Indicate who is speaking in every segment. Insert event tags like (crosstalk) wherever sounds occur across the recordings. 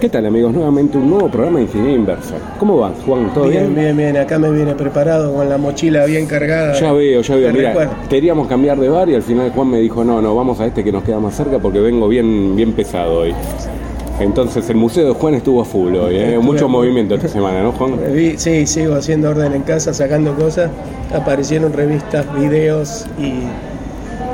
Speaker 1: ¿Qué tal amigos? Nuevamente un nuevo programa de Ingeniería Inversa. ¿Cómo va, Juan? ¿Todo bien?
Speaker 2: Bien, bien, bien. Acá me viene preparado con la mochila bien cargada.
Speaker 1: Ya veo, ya veo. Mira,
Speaker 2: recuerdo.
Speaker 1: queríamos cambiar de bar y al final Juan me dijo, no, no, vamos a este que nos queda más cerca porque vengo bien, bien pesado hoy. Entonces el museo de Juan estuvo a full hoy, ¿eh? Mucho movimiento esta semana, ¿no, Juan?
Speaker 2: Eh, Sí, sigo haciendo orden en casa, sacando cosas. Aparecieron revistas, videos y.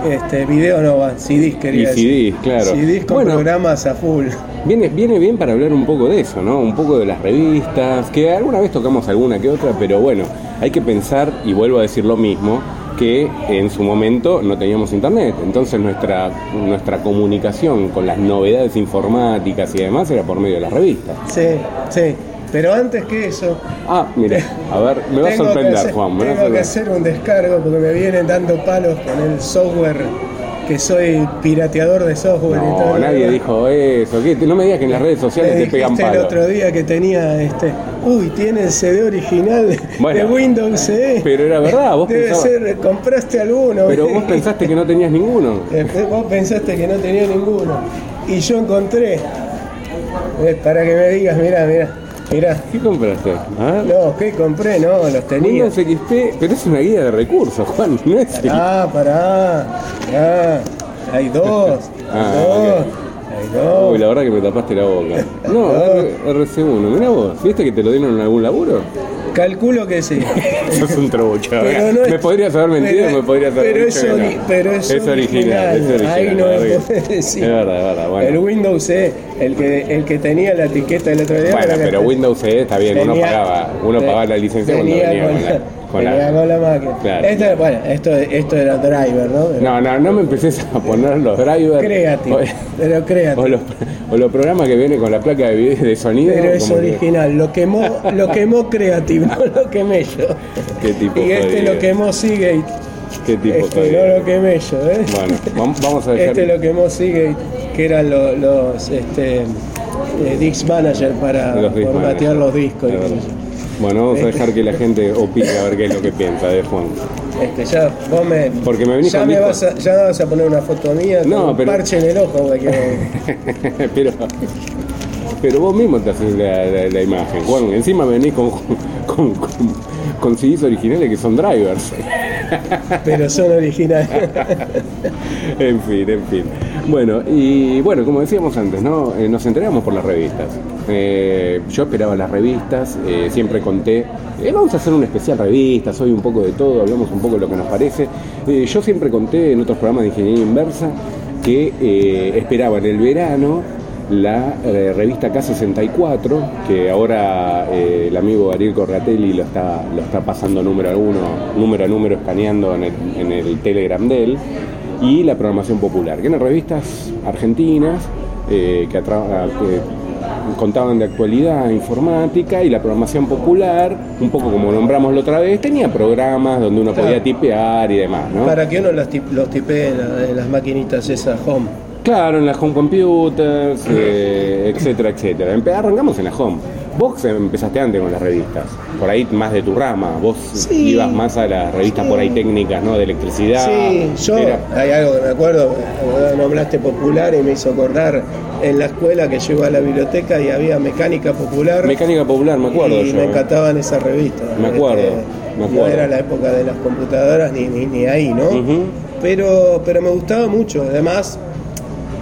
Speaker 2: Este, video no va, CDs quería
Speaker 1: Y
Speaker 2: decir.
Speaker 1: CDs, claro.
Speaker 2: CDs con
Speaker 1: Bueno.
Speaker 2: programas a full.
Speaker 1: Viene, viene bien para hablar un poco de eso, ¿no? Un poco de las revistas, que alguna vez tocamos alguna que otra, pero bueno, hay que pensar, y vuelvo a decir lo mismo, que en su momento no teníamos internet. Entonces nuestra, nuestra comunicación con las novedades informáticas y demás era por medio de las revistas.
Speaker 2: Sí, sí. Pero antes que eso,
Speaker 1: Ah, mira, a ver, me va a sorprender,
Speaker 2: hacer,
Speaker 1: Juan. me va a
Speaker 2: tengo que hacer un descargo porque me vienen dando palos con el software, que soy pirateador de software y todo.
Speaker 1: No,
Speaker 2: lo
Speaker 1: nadie dijo eso. ¿Qué? No me digas que en las redes sociales te pegan
Speaker 2: dijiste el
Speaker 1: palos.
Speaker 2: otro día que tenía este. Uy, tiene el CD original de-
Speaker 1: Bueno,
Speaker 2: de Windows CE.
Speaker 1: pero era verdad, vos
Speaker 2: Debe
Speaker 1: pensabas-
Speaker 2: ser, compraste alguno.
Speaker 1: Pero vos pensaste que no tenías ninguno. (laughs)
Speaker 2: Eh, Vos pensaste que no tenía ninguno. Y yo encontré. Eh, para que me digas, mirá, mirá. Mirá.
Speaker 1: ¿Qué compraste? A ver.
Speaker 2: No, ¿qué compré? No, los tenía.
Speaker 1: Windows XP, pero es una guía de recursos, (laughs) Juan, no es
Speaker 2: Ah, pará. pará. Hay dos. (laughs)
Speaker 1: Ah,
Speaker 2: dos.
Speaker 1: Uy, la verdad que me tapaste la boca. No, (laughs) RC1, mirá vos, ¿viste que te lo dieron en algún laburo?
Speaker 2: Calculo que sí. (laughs)
Speaker 1: Sos un trobuchado.
Speaker 2: Pero no es-
Speaker 1: me podrías haber mentido,
Speaker 2: pero-
Speaker 1: me podrías haber
Speaker 2: pero
Speaker 1: dicho
Speaker 2: es
Speaker 1: no.
Speaker 2: pero es
Speaker 1: original,
Speaker 2: original.
Speaker 1: es original.
Speaker 2: Ahí no podés (laughs) decir.
Speaker 1: Es verdad, es verdad, bueno.
Speaker 2: El Windows CE, el que, el que tenía la etiqueta el otro día.
Speaker 1: Bueno, pero
Speaker 2: que-
Speaker 1: Windows CE está bien, uno pagaba, uno pagaba la licencia cuando venía
Speaker 2: con
Speaker 1: con la, con la-
Speaker 2: venía con la máquina.
Speaker 1: Claro.
Speaker 2: Esto, bueno, esto, esto era driver, ¿no? Pero
Speaker 1: No, no, no me empecés a poner los drivers.
Speaker 2: Creative,
Speaker 1: O,
Speaker 2: pero
Speaker 1: o
Speaker 2: creative.
Speaker 1: los, o los programas que vienen con la placa de, video, de sonido.
Speaker 2: Pero es
Speaker 1: como que-
Speaker 2: original, lo quemó, lo quemó Creative, no (laughs) lo quemé yo.
Speaker 1: Qué tipo
Speaker 2: Y este
Speaker 1: jodido.
Speaker 2: lo quemó Seagate,
Speaker 1: Qué tipo
Speaker 2: este
Speaker 1: jodido.
Speaker 2: no lo quemé yo, ¿eh?
Speaker 1: Bueno, vam- vamos a dejar.
Speaker 2: Este lo quemó Seagate, que eran lo- los este, eh, Dix Manager para
Speaker 1: Los
Speaker 2: formatear
Speaker 1: manager.
Speaker 2: los discos.
Speaker 1: Bueno, vamos a
Speaker 2: Este-
Speaker 1: dejar que la gente opine a ver qué es lo que piensa de Juan.
Speaker 2: Este, ya, vos me,
Speaker 1: Porque me venís
Speaker 2: ya
Speaker 1: con
Speaker 2: me vas a, ya vas a poner una foto mía con
Speaker 1: No,
Speaker 2: un
Speaker 1: pero-
Speaker 2: parche en el ojo. (laughs)
Speaker 1: pero, pero vos mismo te haces la, la- la imagen, Juan. Encima venís con, con, con, con CDs originales que son drivers.
Speaker 2: pero son originales. (laughs)
Speaker 1: en fin, en fin. Bueno, y bueno, como decíamos antes, ¿no? Eh, nos enteramos por las revistas. Eh, yo esperaba las revistas, eh, siempre conté, vamos a hacer una especial revista, soy un poco de todo, hablamos un poco de lo que nos parece. Yo siempre conté en otros programas de ingeniería inversa que esperaba en el verano la eh, revista K64, que ahora eh, el amigo Ariel Corratelli lo está, lo está pasando número a uno, número a número escaneando en el, en el Telegram de él, y la programación popular, que eran revistas argentinas eh, que, contaban de actualidad informática y la programación popular, un poco como nombramos la otra vez, tenía programas donde uno podía tipear y demás, ¿no?
Speaker 2: Para que uno los, tip- los tipee en las maquinitas esas home.
Speaker 1: Claro, en las home computers, eh, etcétera, etcétera. Empe- arrancamos en la home. Vos empezaste antes con las revistas, por ahí más de tu rama. Vos
Speaker 2: Sí.
Speaker 1: ibas más a las revistas por ahí técnicas, ¿no? De electricidad.
Speaker 2: Sí, yo,
Speaker 1: Era-
Speaker 2: hay algo que me acuerdo, eh, nombraste popular y me hizo acordar en la escuela que yo iba a la biblioteca y había mecánica popular.
Speaker 1: Mecánica popular, me acuerdo
Speaker 2: y
Speaker 1: yo.
Speaker 2: me encantaban esas revistas.
Speaker 1: Me acuerdo,
Speaker 2: Este,
Speaker 1: me
Speaker 2: No
Speaker 1: acuerdo.
Speaker 2: era la época de las computadoras ni, ni, ni ahí, ¿no?
Speaker 1: Ujú.
Speaker 2: pero, pero me gustaba mucho. Además,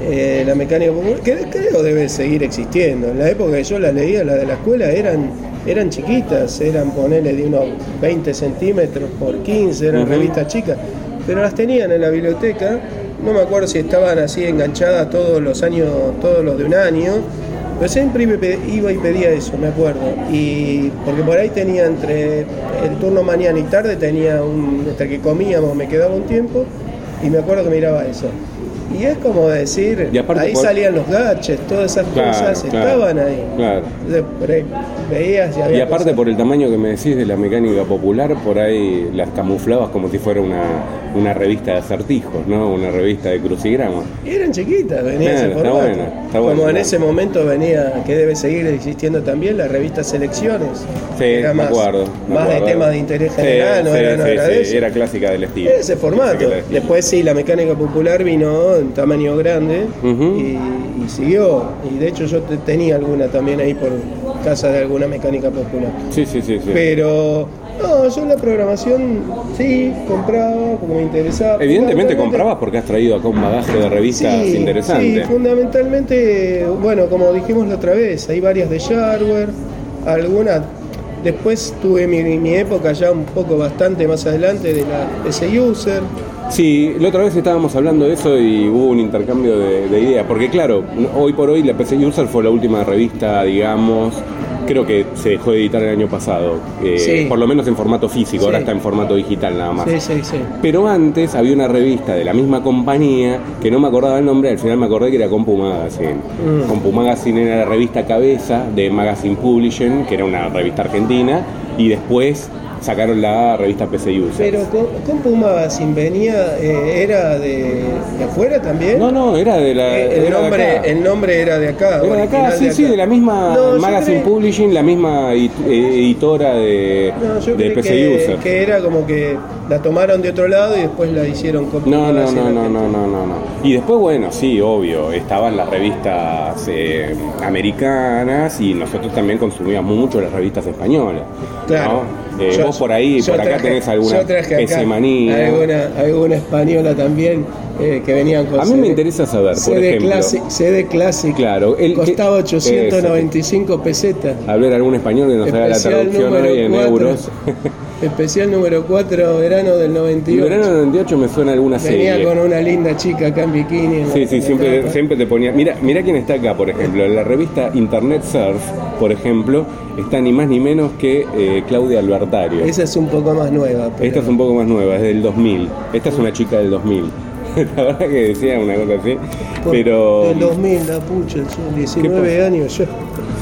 Speaker 2: eh, la mecánica popular, que creo debe seguir existiendo. En la época que yo la leía, la de la escuela, eran, eran chiquitas, eran ponerle de unos 20 centímetros por 15, eran revistas chicas, pero las tenían en la biblioteca. No me acuerdo si estaban así enganchadas todos los años, todos los de un año, pero siempre iba y pe- iba y pedía eso, me acuerdo. Y porque por ahí tenía entre el turno mañana y tarde, tenía un, hasta que comíamos me quedaba un tiempo y me acuerdo que miraba eso. Y es como decir, ahí
Speaker 1: por-
Speaker 2: salían los gadgets, todas esas
Speaker 1: Claro,
Speaker 2: cosas
Speaker 1: claro,
Speaker 2: estaban ahí.
Speaker 1: Claro.
Speaker 2: Entonces, por ahí veías y había
Speaker 1: Y aparte
Speaker 2: cosas.
Speaker 1: por el tamaño que me decís de la mecánica popular, por ahí las camuflabas como si fuera una, una revista de acertijos, ¿no? Una revista de crucigramas.
Speaker 2: Y eran chiquitas, venía
Speaker 1: Claro,
Speaker 2: ese
Speaker 1: está bueno, está bueno,
Speaker 2: Como en ese momento venía, que debe seguir existiendo también, la revista Selecciones.
Speaker 1: Sí,
Speaker 2: Era
Speaker 1: me
Speaker 2: más,
Speaker 1: acuerdo. me
Speaker 2: más de temas de interés general, no
Speaker 1: sí,
Speaker 2: era, no
Speaker 1: sí,
Speaker 2: era
Speaker 1: sí, era clásica del estilo.
Speaker 2: Era ese formato. Después sí, la mecánica popular vino en tamaño grande y, y siguió. Y de hecho yo te- tenía alguna también ahí por casa de alguna mecánica popular.
Speaker 1: Sí, sí, sí. sí.
Speaker 2: Pero no, yo la programación sí compraba porque me interesaba.
Speaker 1: Evidentemente comprabas porque has traído acá un bagaje de revistas
Speaker 2: Sí,
Speaker 1: interesante.
Speaker 2: Sí, fundamentalmente, bueno, como dijimos la otra vez, hay varias de shareware, algunas. Después tuve mi, mi época ya un poco bastante más adelante de la PC User.
Speaker 1: Sí, la otra vez estábamos hablando de eso y hubo un intercambio de, de ideas, porque claro, hoy por hoy la PC User fue la última revista, digamos, creo que se dejó de editar el año pasado, eh,
Speaker 2: Sí.
Speaker 1: por lo menos en formato físico, ahora está en formato digital nada más.
Speaker 2: Sí, sí, sí.
Speaker 1: Pero antes había una revista de la misma compañía que no me acordaba el nombre, al final me acordé que era Compu Magazine.
Speaker 2: Mm.
Speaker 1: Compu Magazine era la revista cabeza de Magazine Publishing, que era una revista argentina, y después sacaron la revista PC User.
Speaker 2: Pero con, Compu Magazine venía, eh, era de, de afuera también.
Speaker 1: No, no, era de la.
Speaker 2: Eh, el,
Speaker 1: era de
Speaker 2: nombre,
Speaker 1: acá.
Speaker 2: el nombre era de acá.
Speaker 1: Era de acá, sí, sí,
Speaker 2: acá.
Speaker 1: de la misma
Speaker 2: No,
Speaker 1: Magazine Publishing, la misma eh, editora de,
Speaker 2: No, yo
Speaker 1: de
Speaker 2: que,
Speaker 1: User.
Speaker 2: que era como que la tomaron de otro lado y después la hicieron Compu
Speaker 1: No, no, no, no, no, no, no, no. Y después, bueno, sí, obvio, estaban las revistas eh, americanas y nosotros también consumíamos mucho las revistas españolas.
Speaker 2: Claro.
Speaker 1: ¿no? Eh,
Speaker 2: Yo-
Speaker 1: vos por ahí, por acá
Speaker 2: traje-
Speaker 1: tenés alguna
Speaker 2: yo traje acá
Speaker 1: PC manía.
Speaker 2: Alguna, alguna española también eh, que venían con
Speaker 1: A mí me
Speaker 2: CD
Speaker 1: interesa saber, por
Speaker 2: CD
Speaker 1: ejemplo.
Speaker 2: Classic, CD Classic
Speaker 1: Claro, el-
Speaker 2: costaba
Speaker 1: que-
Speaker 2: 895 pesetas.
Speaker 1: Hablar algún español que nos haga la traducción hoy en euros. (laughs)
Speaker 2: Especial número 4, verano del
Speaker 1: Y
Speaker 2: 98.
Speaker 1: verano del 98 me suena alguna
Speaker 2: Venía
Speaker 1: serie.
Speaker 2: con una linda chica acá en bikini. en
Speaker 1: Sí, sí,
Speaker 2: en
Speaker 1: siempre, siempre te ponía. Mira, mira quién está acá, por ejemplo. En la revista Internet Surf, por ejemplo, está ni más ni menos que eh, Claudia Albertario.
Speaker 2: Esa es un poco más nueva. pero-
Speaker 1: Esta es un poco más nueva, es del 2000. Esta es una chica del 2000. (laughs) La verdad que decía una cosa así.
Speaker 2: Por-
Speaker 1: Pero.
Speaker 2: Del 2000, la pucha, yo, 19 años yo.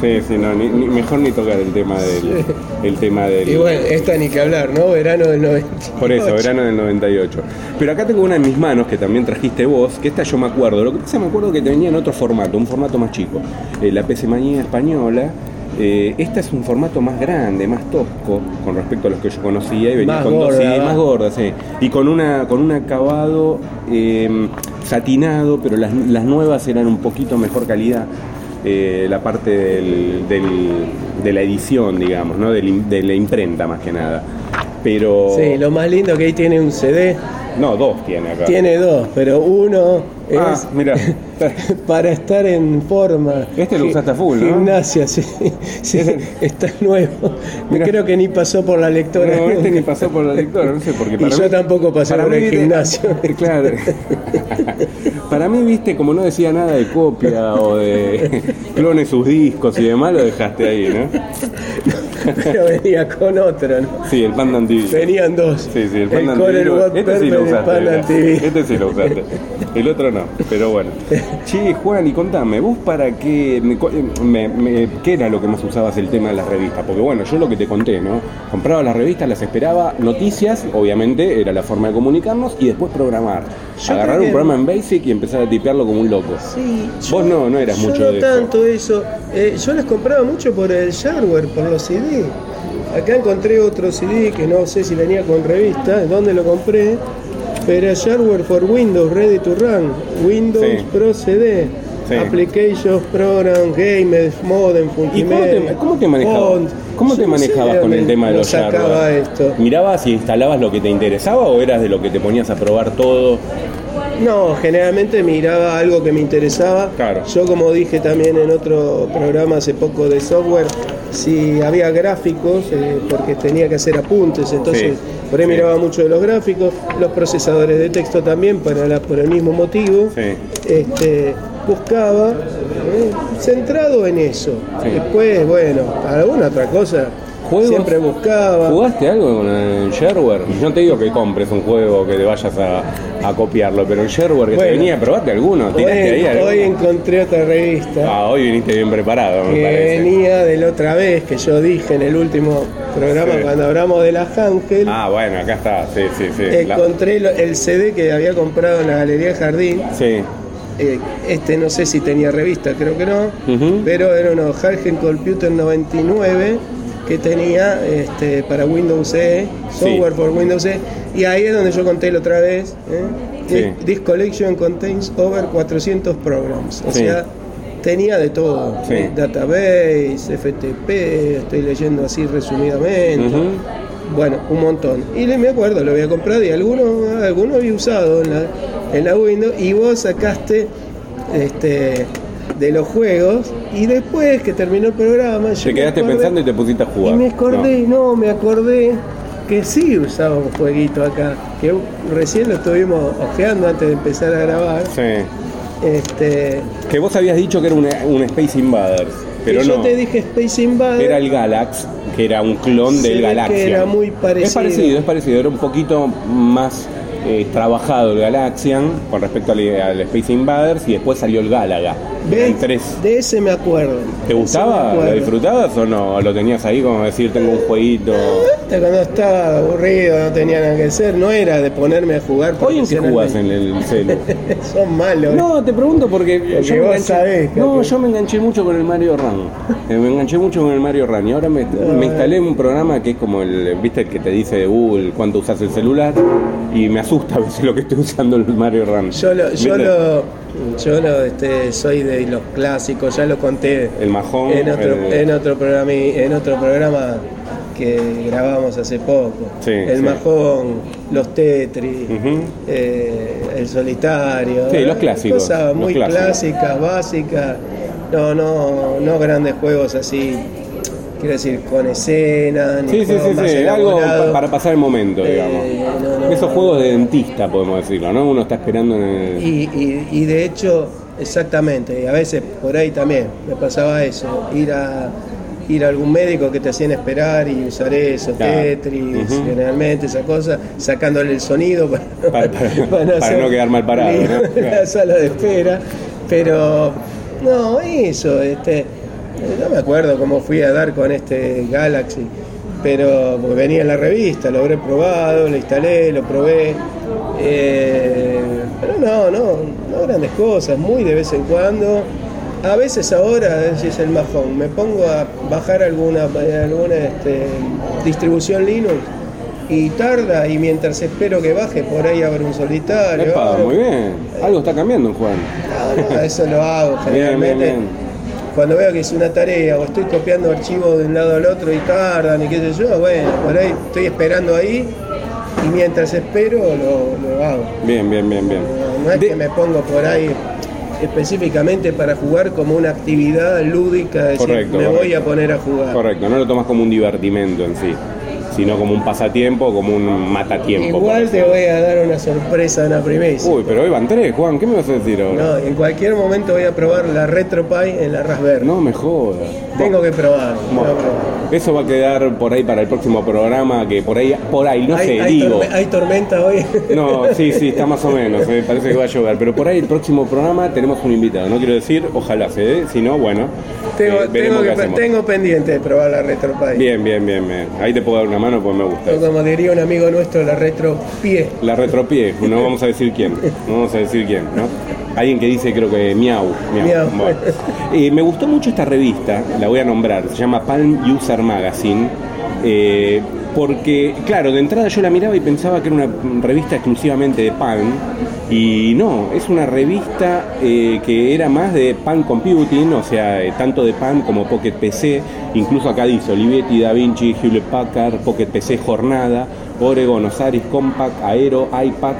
Speaker 1: Sí, sí, no, ni- ni- mejor ni tocar el tema del. El tema del.
Speaker 2: Y bueno, esta ni que hablar, ¿no? Verano del 98.
Speaker 1: Por eso, verano del 98. Pero acá tengo una en mis manos que también trajiste vos, que esta yo me acuerdo. Lo que pasa me acuerdo que venía en otro formato, un formato más chico. Eh, la PC Manía española. eh, esta es un formato más grande, más tosco con respecto a los que yo conocía y venía
Speaker 2: Más
Speaker 1: con dos
Speaker 2: gorda,
Speaker 1: sí,
Speaker 2: ¿va?
Speaker 1: más gorda, sí. Y con una con un acabado eh, satinado, pero las, las nuevas eran un poquito mejor calidad. Eh, la parte del, del- de la edición, digamos, ¿no? Del de la imprenta más que nada. Pero
Speaker 2: Sí, lo más lindo que ahí tiene un CD.
Speaker 1: no, dos tiene acá.
Speaker 2: Tiene dos, pero uno es
Speaker 1: Ah, mira. (laughs)
Speaker 2: para estar en forma.
Speaker 1: Este lo usaste a full, ¿no?
Speaker 2: Gimnasia, sí. (laughs) sí está nuevo.
Speaker 1: Mirá.
Speaker 2: Creo que ni pasó por la lectora.
Speaker 1: No, este ni pasó por la lectora, no sé por qué.
Speaker 2: Y yo tampoco pasé por el
Speaker 1: viste-
Speaker 2: gimnasio. (laughs)
Speaker 1: Claro. para mí, viste, como no decía nada de copia o de clone sus discos y demás, lo dejaste ahí, ¿no?
Speaker 2: Pero venía con otro, ¿no?
Speaker 1: Sí, el Panda TV.
Speaker 2: Venían dos.
Speaker 1: Sí, sí, el
Speaker 2: el
Speaker 1: Panda.
Speaker 2: Watt
Speaker 1: Este sí lo
Speaker 2: el
Speaker 1: usaste. Este sí lo usaste. El otro no, pero bueno. (laughs) Che, Juan, y contame, ¿vos para qué, me- me- qué era lo que más usabas el tema de las revistas? Porque bueno, yo lo que te conté, ¿no? Compraba las revistas, las esperaba, noticias, obviamente, era la forma de comunicarnos, y después programar.
Speaker 2: Yo
Speaker 1: Agarrar un programa en Basic y empezar a tipearlo como un loco.
Speaker 2: Sí,
Speaker 1: Vos no, no eras
Speaker 2: yo
Speaker 1: mucho
Speaker 2: no
Speaker 1: de eso.
Speaker 2: tanto eso. Eh, yo las compraba mucho por el shareware, por los CD. Acá encontré otro CD que no sé si venía con revista, ¿dónde lo compré? Pero shareware for Windows, Ready to Run, Windows
Speaker 1: Sí.
Speaker 2: Pro CD,
Speaker 1: Sí.
Speaker 2: Applications, Program, Games, Modem,
Speaker 1: ¿Y cómo
Speaker 2: Multimedia.
Speaker 1: te, cómo te manejabas?
Speaker 2: Font.
Speaker 1: ¿Cómo
Speaker 2: Yo
Speaker 1: te
Speaker 2: no sé
Speaker 1: manejabas
Speaker 2: de
Speaker 1: con el tema de
Speaker 2: lo
Speaker 1: los
Speaker 2: sacaba
Speaker 1: hardware?
Speaker 2: esto.
Speaker 1: ¿Mirabas y instalabas lo que te interesaba o eras de lo que te ponías a probar todo?
Speaker 2: No, generalmente miraba algo que me interesaba.
Speaker 1: Claro.
Speaker 2: Yo como dije también en otro programa hace poco de software, si había gráficos, eh, porque tenía que hacer apuntes, entonces
Speaker 1: Sí,
Speaker 2: por ahí
Speaker 1: sí.
Speaker 2: miraba mucho de los gráficos, los procesadores de texto también para la- por el mismo motivo.
Speaker 1: Sí.
Speaker 2: Este, buscaba, eh, centrado en eso.
Speaker 1: Sí.
Speaker 2: Después, bueno, alguna otra cosa.
Speaker 1: ¿Juegos?
Speaker 2: Siempre buscaba.
Speaker 1: ¿Jugaste algo con el shareware? No te digo que compres un juego que te vayas a, a copiarlo, pero el shareware que
Speaker 2: Bueno.
Speaker 1: te venía, ¿probaste alguno?
Speaker 2: Hoy,
Speaker 1: ¿Tiraste ahí alguno?
Speaker 2: hoy encontré otra revista.
Speaker 1: Ah, hoy viniste bien preparado, me
Speaker 2: que
Speaker 1: parece.
Speaker 2: venía de la otra vez que yo dije en el último programa
Speaker 1: Sí.
Speaker 2: cuando hablamos de la Ángel.
Speaker 1: Ah, bueno, acá está, sí, sí, sí.
Speaker 2: Encontré el CD que había comprado en la Galería Jardín.
Speaker 1: Sí,
Speaker 2: Eh, este no sé si tenía revista, creo que no. Pero era unos Hargen Computer 99 que tenía este, para Windows E, software por Windows E. Y ahí es donde yo conté la otra vez. ¿eh? This collection contains over 400 programs. O sea, tenía de todo.
Speaker 1: Sí.
Speaker 2: Database, FTP, estoy leyendo así resumidamente. Bueno, un montón. Y me acuerdo, lo había comprado y alguno, alguno había usado en la, en la Windows y vos sacaste este, de los juegos y después que terminó el programa... yo
Speaker 1: Te
Speaker 2: me
Speaker 1: quedaste
Speaker 2: acordé-
Speaker 1: pensando y te pusiste a jugar.
Speaker 2: y me acordé, no. me acordé que sí usaba un jueguito acá, que recién lo estuvimos ojeando antes de empezar a grabar.
Speaker 1: No. Sí.
Speaker 2: Este,
Speaker 1: Que vos habías dicho que era un, un Space Invaders, pero
Speaker 2: y yo
Speaker 1: no.
Speaker 2: te dije Space Invaders.
Speaker 1: Era el Galax, que era un clon del
Speaker 2: ve que era muy
Speaker 1: Es
Speaker 2: parecido.
Speaker 1: parecido, es parecido. Era un poquito más eh, trabajado el Galaxian con respecto al, al Space Invaders y después salió el Galaga. En tres.
Speaker 2: De ese me acuerdo.
Speaker 1: ¿Te gustaba?
Speaker 2: acuerdo.
Speaker 1: ¿Lo disfrutabas o no? ¿O ¿Lo tenías ahí como decir, tengo un jueguito?
Speaker 2: Hasta Cuando estaba aburrido, no tenía nada que hacer, no era de ponerme a jugar.
Speaker 1: ¿Hoy en qué jugás en el celu? (laughs)
Speaker 2: Son malos.
Speaker 1: No, te pregunto porque, yo, me enganché,
Speaker 2: sabés,
Speaker 1: no, yo me enganché mucho con el Mario Run. Eh, me enganché mucho con el Mario Run y ahora me, me instalé un programa que es como el, viste, el que te dice de Google cuánto usas el celular y me asusta a veces lo que estoy usando el Mario Run.
Speaker 2: Yo lo, yo lo, yo lo, este, soy de los clásicos, ya lo conté
Speaker 1: El majón.
Speaker 2: en otro,
Speaker 1: el-
Speaker 2: en otro programa, en otro programa que grabamos hace poco.
Speaker 1: Sí,
Speaker 2: el
Speaker 1: sí.
Speaker 2: majón, los Tetris, eh, el solitario.
Speaker 1: Sí, los clásicos,
Speaker 2: Cosas muy
Speaker 1: clásicos.
Speaker 2: clásicas, básicas. No, no, no grandes juegos así. Quiero decir, con escena, ni
Speaker 1: Sí, sí, sí, sí, algo para pasar el momento,
Speaker 2: Eh,
Speaker 1: digamos.
Speaker 2: no, no,
Speaker 1: Esos juegos de dentista, podemos decirlo, ¿no? Uno está esperando en el...
Speaker 2: Y, y- y de hecho, exactamente, y a veces por ahí también me pasaba eso, ir a ir a algún médico que te hacían esperar y usar eso,
Speaker 1: Claro.
Speaker 2: Tetris, generalmente esa cosa, sacándole el sonido para,
Speaker 1: Para- para (laughs)
Speaker 2: hacer
Speaker 1: no quedar mal parado, ¿no?
Speaker 2: en la sala de espera. Pero no, eso, este, no me acuerdo cómo fui a dar con este Galaxy, pero porque venía en la revista, lo habré probado, lo instalé, lo probé. eh, pero no, no, no grandes cosas, muy de vez en cuando. A veces ahora, decís el majón, me pongo a bajar alguna, alguna este, distribución Linux y tarda y mientras espero que baje por ahí abro un solitario.
Speaker 1: Epa,
Speaker 2: abro-
Speaker 1: muy bien. Algo está cambiando en Juan.
Speaker 2: no, no, eso lo hago (laughs)
Speaker 1: Bien,
Speaker 2: generalmente.
Speaker 1: bien, bien.
Speaker 2: Cuando veo que hice una tarea o estoy copiando archivos de un lado al otro y tardan y qué sé yo, bueno, por ahí estoy esperando ahí y mientras espero lo, lo hago.
Speaker 1: Bien, bien, bien, bien.
Speaker 2: No, no es
Speaker 1: De-
Speaker 2: que me pongo por ahí específicamente para jugar como una actividad lúdica, decir,
Speaker 1: Correcto,
Speaker 2: me voy a poner a jugar.
Speaker 1: Correcto, no lo tomas como un divertimento en sí, sino como un pasatiempo, como un matatiempo.
Speaker 2: Igual te voy a dar una sorpresa, una primicia.
Speaker 1: Uy, pero hoy van tres, Juan, ¿qué me vas a decir ahora?
Speaker 2: No, en cualquier momento voy a probar la RetroPie en la Raspberry.
Speaker 1: No, me jodas.
Speaker 2: Tengo que probar.
Speaker 1: Bueno, eso va a quedar por ahí para el próximo programa, que por ahí, por ahí, no
Speaker 2: hay,
Speaker 1: sé,
Speaker 2: hay
Speaker 1: digo.
Speaker 2: torme- hay tormenta hoy. (laughs)
Speaker 1: No, sí, sí, está más o menos, me parece que va a llover, pero por ahí el próximo programa tenemos un invitado, no quiero decir, ojalá se dé, si no, bueno,
Speaker 2: tengo,
Speaker 1: eh,
Speaker 2: tengo, que- tengo pendiente de probar la RetroPie.
Speaker 1: Bien, bien, bien, bien, ahí te puedo dar una mano, pues me gusta.
Speaker 2: O como diría un amigo nuestro, la RetroPie.
Speaker 1: La retropié, no vamos a decir quién, (laughs) no vamos a decir quién, ¿no? Alguien que dice, creo que miau, miau.
Speaker 2: Miau.
Speaker 1: Bueno. Eh, me gustó mucho esta revista, la voy a nombrar, se llama Palm User Magazine, eh, porque, claro, de entrada yo la miraba y pensaba que era una revista exclusivamente de Palm, y no, es una revista eh, que era más de Palm Computing, o sea, eh, tanto de Palm como Pocket PC, incluso acá dice Olivetti, Da Vinci, Hewlett Packard, Pocket PC Jornada, Oregon, Osiris, Compact, Aero, iPad,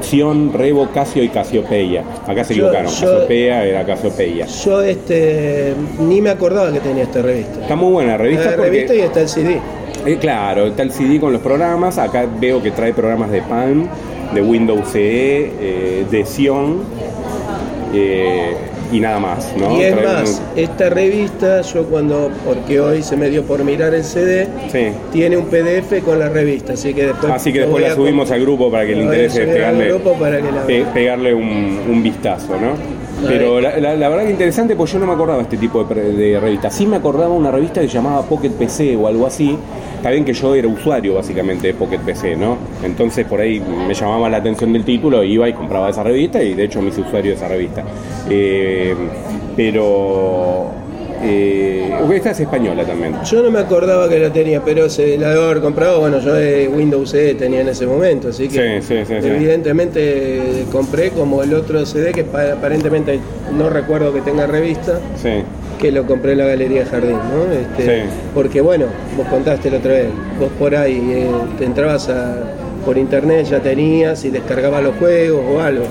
Speaker 1: Xion, Revo, Casio y Casiopeia. Acá se
Speaker 2: Yo-
Speaker 1: equivocaron,
Speaker 2: yo-
Speaker 1: Casiopeia era Casiopeia.
Speaker 2: Yo este ni me acordaba que tenía esta revista.
Speaker 1: Está muy buena la revista
Speaker 2: la
Speaker 1: porque...
Speaker 2: revista y está el CD.
Speaker 1: Eh, claro, está el CD con los programas. Acá veo que trae programas de Palm, de Windows CE, eh, de Sion eh, y nada más, ¿no?
Speaker 2: y es
Speaker 1: Trae
Speaker 2: más,
Speaker 1: un-
Speaker 2: esta revista, yo cuando, porque hoy se me dio por mirar el CD,
Speaker 1: Sí.
Speaker 2: tiene un PDF con la revista, así que después.
Speaker 1: Así que después la subimos al grupo para que le interese pegarle,
Speaker 2: grupo para que la
Speaker 1: pe-
Speaker 2: vean.
Speaker 1: pegarle un, un vistazo, ¿no? Pero la, la- la verdad que interesante, pues yo no me acordaba de este tipo de, de revistas. Sí me acordaba una revista que se llamaba Pocket PC o algo así. Está bien que yo era usuario básicamente de Pocket PC, ¿no? Entonces por ahí me llamaba la atención del título, iba y compraba esa revista y de hecho me hice usuario de esa revista. Eh, pero eh, esta es española también.
Speaker 2: Yo no me acordaba que la tenía, pero se la debo haber comprado. Bueno, yo de Windows CD tenía en ese momento, así que
Speaker 1: Sí, sí, sí, sí.
Speaker 2: evidentemente compré como el otro CD que pa- aparentemente no recuerdo que tenga revista, que lo compré en la Galería Jardín, ¿no? Este. Porque bueno, vos contaste la otra vez, vos por ahí eh, te entrabas a- por internet, ya tenías y descargabas los juegos o algo.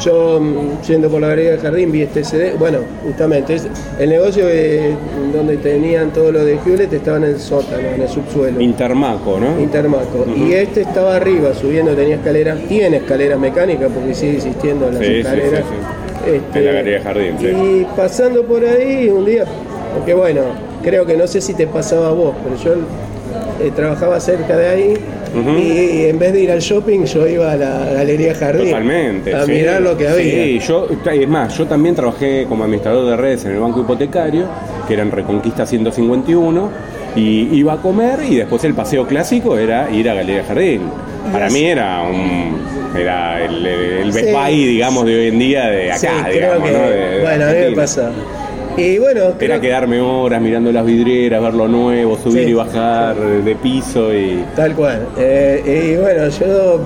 Speaker 2: Yo, mm, yendo por la Galería Jardín, vi este CD. Bueno, justamente, es- el negocio eh, donde tenían todo lo de Hewlett estaba en el sótano, en el subsuelo.
Speaker 1: Intermaco, ¿no?
Speaker 2: Intermarco. Y este estaba arriba, subiendo, tenía escaleras, tiene escaleras mecánicas porque sigue existiendo las
Speaker 1: Sí, sí,
Speaker 2: escaleras.
Speaker 1: sí,
Speaker 2: Este,
Speaker 1: En la Galería Jardín, sí.
Speaker 2: Y pasando por ahí un día, porque bueno, creo que no sé si te pasaba a vos, pero yo eh, trabajaba cerca de ahí
Speaker 1: Ujú.
Speaker 2: y, en vez de ir al shopping yo iba a la Galería Jardín
Speaker 1: Totalmente.
Speaker 2: a
Speaker 1: sí.
Speaker 2: mirar lo que había.
Speaker 1: Sí, yo, es más, yo también trabajé como administrador de redes en el banco hipotecario, que era en Reconquista 151, y iba a comer y después el paseo clásico era ir a Galería Jardín. Para mí era un era el, el Best
Speaker 2: Sí.
Speaker 1: Buy, digamos, de hoy en día de acá,
Speaker 2: Sí,
Speaker 1: digamos, ¿no? De-
Speaker 2: bueno, a mí me pasa. Y bueno,
Speaker 1: Era quedarme horas mirando las vidrieras, ver lo nuevo, subir
Speaker 2: Sí.
Speaker 1: y bajar de piso y.
Speaker 2: Tal cual. Eh, y bueno, yo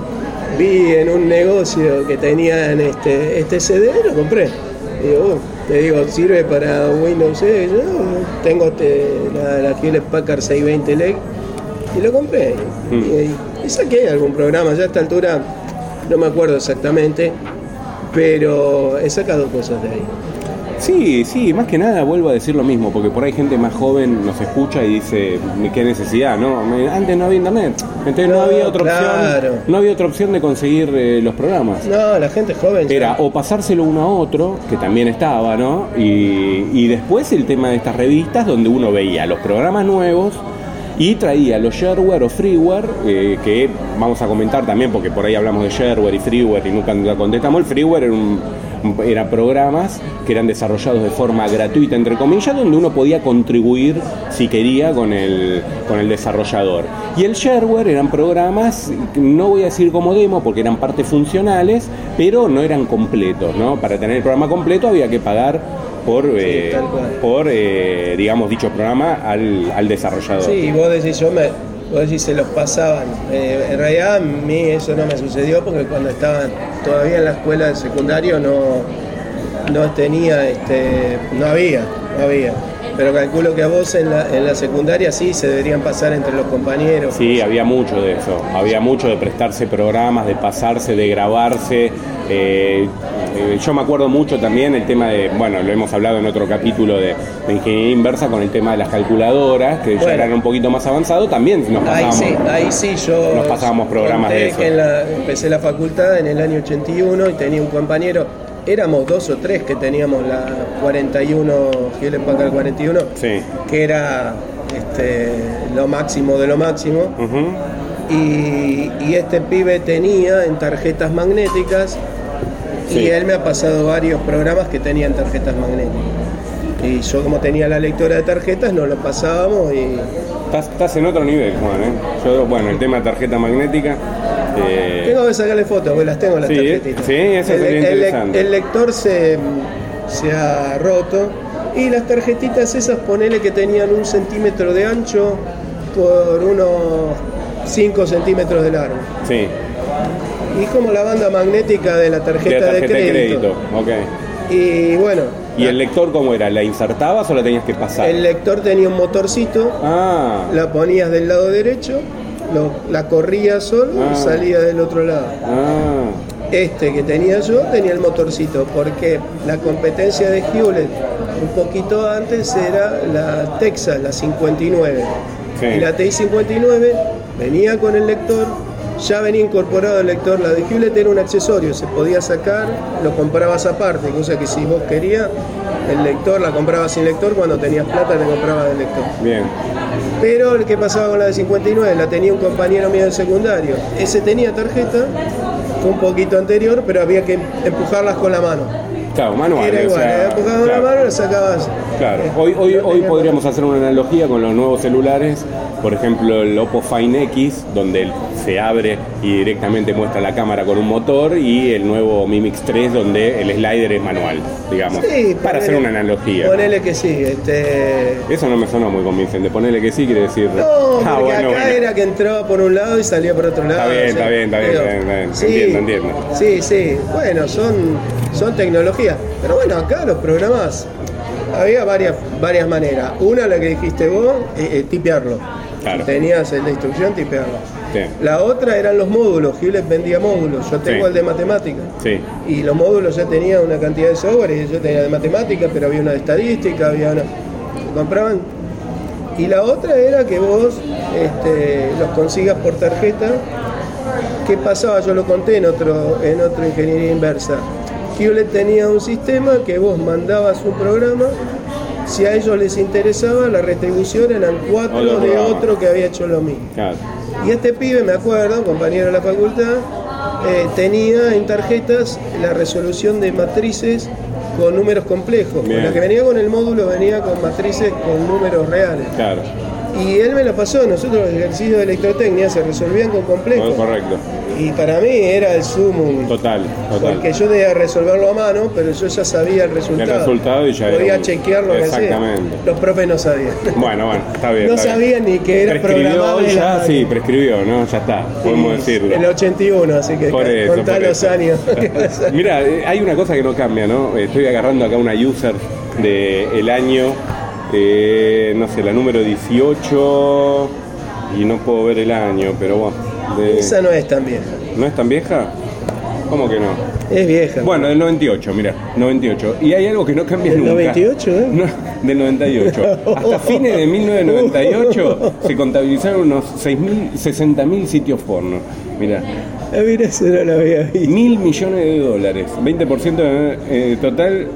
Speaker 2: vi en un negocio que tenían este, este CD, lo compré. Digo, "Uh", te digo, sirve para Windows 10. Yo tengo este, la, la Hewlett Packard 620 LEG y lo compré.
Speaker 1: Mm.
Speaker 2: Y, y saqué algún programa, ya a esta altura no me acuerdo exactamente, pero he sacado cosas de ahí.
Speaker 1: Sí, sí, más que nada vuelvo a decir lo mismo, porque por ahí gente más joven nos escucha y dice, qué necesidad, ¿no? Antes no había internet, entonces no,
Speaker 2: No,
Speaker 1: había otra
Speaker 2: claro.
Speaker 1: opción, no había otra opción de conseguir eh, los programas.
Speaker 2: No, la gente joven. ya-
Speaker 1: Era o pasárselo uno a otro, que también estaba, ¿no? Y, y después el tema de estas revistas donde uno veía los programas nuevos y traía los shareware o freeware, eh, que vamos a comentar también, porque por ahí hablamos de shareware y freeware y nunca contestamos. El freeware era, un, era programas que eran desarrollados de forma gratuita, entre comillas, donde uno podía contribuir, si quería, con el, con el desarrollador. Y el shareware eran programas, no voy a decir como demo, porque eran partes funcionales, pero no eran completos, ¿no? Para tener el programa completo había que pagar por, eh, por eh, digamos, dicho programa al, al desarrollador.
Speaker 2: Sí, vos decís, yo me, vos decís, se los pasaban. Eh, en realidad a mí eso no me sucedió porque cuando estaba todavía en la escuela de secundario no, no tenía, este, no había, no había. Pero calculo que a vos en la, en la secundaria sí se deberían pasar entre los compañeros.
Speaker 1: Sí, había mucho de eso. Había mucho de prestarse programas, de pasarse, de grabarse. Eh, eh, yo me acuerdo mucho también el tema de, bueno, lo hemos hablado en otro capítulo de, de ingeniería inversa con el tema de las calculadoras, que ya eran un poquito más avanzados, también nos
Speaker 2: Ahí
Speaker 1: pasábamos.
Speaker 2: sí, ahí sí yo
Speaker 1: Nos pasábamos programas de eso.
Speaker 2: que en la- empecé la facultad en el año 81 y tenía un compañero, éramos dos o tres que teníamos la 41, Hewlett Packard 41,
Speaker 1: Sí.
Speaker 2: que era este, lo máximo de lo máximo. Y, y este pibe tenía en tarjetas magnéticas
Speaker 1: Sí.
Speaker 2: y él me ha pasado varios programas que tenían tarjetas magnéticas. Y yo como tenía la lectora de tarjetas, nos lo pasábamos y
Speaker 1: Estás, estás en otro nivel, Juan. ¿eh? Yo, bueno, el tema de tarjeta magnética. eh,
Speaker 2: Tengo que sacarle fotos, porque las tengo las
Speaker 1: Sí,
Speaker 2: tarjetitas.
Speaker 1: sí, eso
Speaker 2: el,
Speaker 1: sería
Speaker 2: el-
Speaker 1: interesante.
Speaker 2: el lector se, se ha roto y las tarjetitas esas, ponele que tenían un centímetro de ancho por unos 5 centímetros de largo.
Speaker 1: sí,
Speaker 2: Y como la banda magnética de la
Speaker 1: de
Speaker 2: tarjeta,
Speaker 1: la tarjeta
Speaker 2: de, crédito.
Speaker 1: Ok.
Speaker 2: Y bueno,
Speaker 1: ¿Y el lector cómo era? ¿La insertabas o la tenías que pasar?
Speaker 2: el lector tenía un motorcito,
Speaker 1: Ah,
Speaker 2: la ponías del lado derecho, lo- la corría solo
Speaker 1: Ah.
Speaker 2: y salía del otro lado.
Speaker 1: ah,
Speaker 2: Este que tenía yo tenía el motorcito, porque la competencia de Hewlett un poquito antes era la Texas, la 59.
Speaker 1: Sí.
Speaker 2: Y la TI 59 venía con el lector, ya venía incorporado el lector. La de Hewlett era un accesorio, se podía sacar, lo comprabas aparte, cosa que si vos querías el lector, la comprabas sin lector, cuando tenías plata te comprabas el lector.
Speaker 1: bien.
Speaker 2: Pero el que pasaba con la de 59 la tenía un compañero mío del secundario. Ese tenía tarjeta, fue un poquito anterior, pero había que empujarlas con la mano.
Speaker 1: Claro, manual.
Speaker 2: Era
Speaker 1: o
Speaker 2: igual,
Speaker 1: sea, claro.
Speaker 2: mano y lo sacabas.
Speaker 1: Claro,
Speaker 2: Eh,
Speaker 1: hoy, hoy, hoy podríamos hacer una analogía con los nuevos celulares, por ejemplo el Oppo Find X, donde se abre y directamente muestra la cámara con un motor y el nuevo Mi Mix 3 donde el slider es manual, digamos.
Speaker 2: Sí,
Speaker 1: para
Speaker 2: ponele-
Speaker 1: hacer una analogía.
Speaker 2: Ponele que sí. Este...
Speaker 1: Eso no me sonó muy convincente. Ponele que sí quiere decir.
Speaker 2: No, porque
Speaker 1: Ah, bueno,
Speaker 2: acá
Speaker 1: bueno.
Speaker 2: era que entraba por un lado y salía por otro lado.
Speaker 1: bien,
Speaker 2: o sea,
Speaker 1: está bien, está bien, está bien, está bien.
Speaker 2: Sí,
Speaker 1: Entiendo, entiendo.
Speaker 2: Sí, sí. Bueno, son, son tecnologías. Pero bueno, acá los programas había varias, varias maneras. Una, la que dijiste vos, eh, eh, tipearlo.
Speaker 1: Claro.
Speaker 2: Tenías en la instrucción, tipearlo.
Speaker 1: Sí.
Speaker 2: La otra eran los módulos. Hewlett vendía módulos. Yo tengo
Speaker 1: Sí.
Speaker 2: el de matemática.
Speaker 1: Sí.
Speaker 2: Y los módulos ya tenían una cantidad de software, y yo tenía de matemática, pero había una de estadística, había una. compraban. Y la otra era que vos este, los consigas por tarjeta. ¿Qué pasaba? Yo lo conté en otro, en otro ingeniería inversa. Hewlett tenía un sistema que vos mandabas un programa, si a ellos les interesaba, la retribución eran cuatro de
Speaker 1: programa.
Speaker 2: otro que había hecho lo mismo.
Speaker 1: Claro.
Speaker 2: Y este pibe, me acuerdo, compañero de la facultad, eh, tenía en tarjetas la resolución de matrices con números complejos.
Speaker 1: Bien.
Speaker 2: Con la que venía con el módulo venía con matrices con números reales.
Speaker 1: Claro.
Speaker 2: Y él me lo pasó, nosotros los ejercicios de electrotecnia se resolvían con complejos.
Speaker 1: Correcto.
Speaker 2: Y para mí era el sumum.
Speaker 1: Total, total.
Speaker 2: Porque yo debía resolverlo a mano, pero yo ya sabía el resultado.
Speaker 1: El resultado y ya era
Speaker 2: Podía
Speaker 1: un-
Speaker 2: chequear lo que hacía.
Speaker 1: Exactamente.
Speaker 2: Los profes no sabían.
Speaker 1: Bueno, bueno, está bien.
Speaker 2: No
Speaker 1: está bien.
Speaker 2: sabían ni que era
Speaker 1: Prescribió
Speaker 2: programable.
Speaker 1: ya, sí, prescribió, ¿no? Ya está, podemos decirlo.
Speaker 2: El 81, así que
Speaker 1: Por eso,
Speaker 2: contá
Speaker 1: por
Speaker 2: los
Speaker 1: eso.
Speaker 2: años. (laughs)
Speaker 1: Mira, eh, hay una cosa que no cambia, ¿no? Estoy agarrando acá una user del año, eh, no sé, la número 18 y no puedo ver el año, pero bueno. De-
Speaker 2: Esa no es tan vieja.
Speaker 1: ¿No es tan vieja? ¿Cómo que no?
Speaker 2: Es vieja.
Speaker 1: Bueno, del 98, mira, 98. Y hay algo que no cambia
Speaker 2: ¿Del
Speaker 1: nunca.
Speaker 2: 98, eh?
Speaker 1: No, del 98. Hasta fines de 1998 se contabilizaron unos 6.000, 60.000 sitios porno. Mira,
Speaker 2: Ah, mira, eso no lo había visto.
Speaker 1: mil millones de dólares. 20% de, eh, total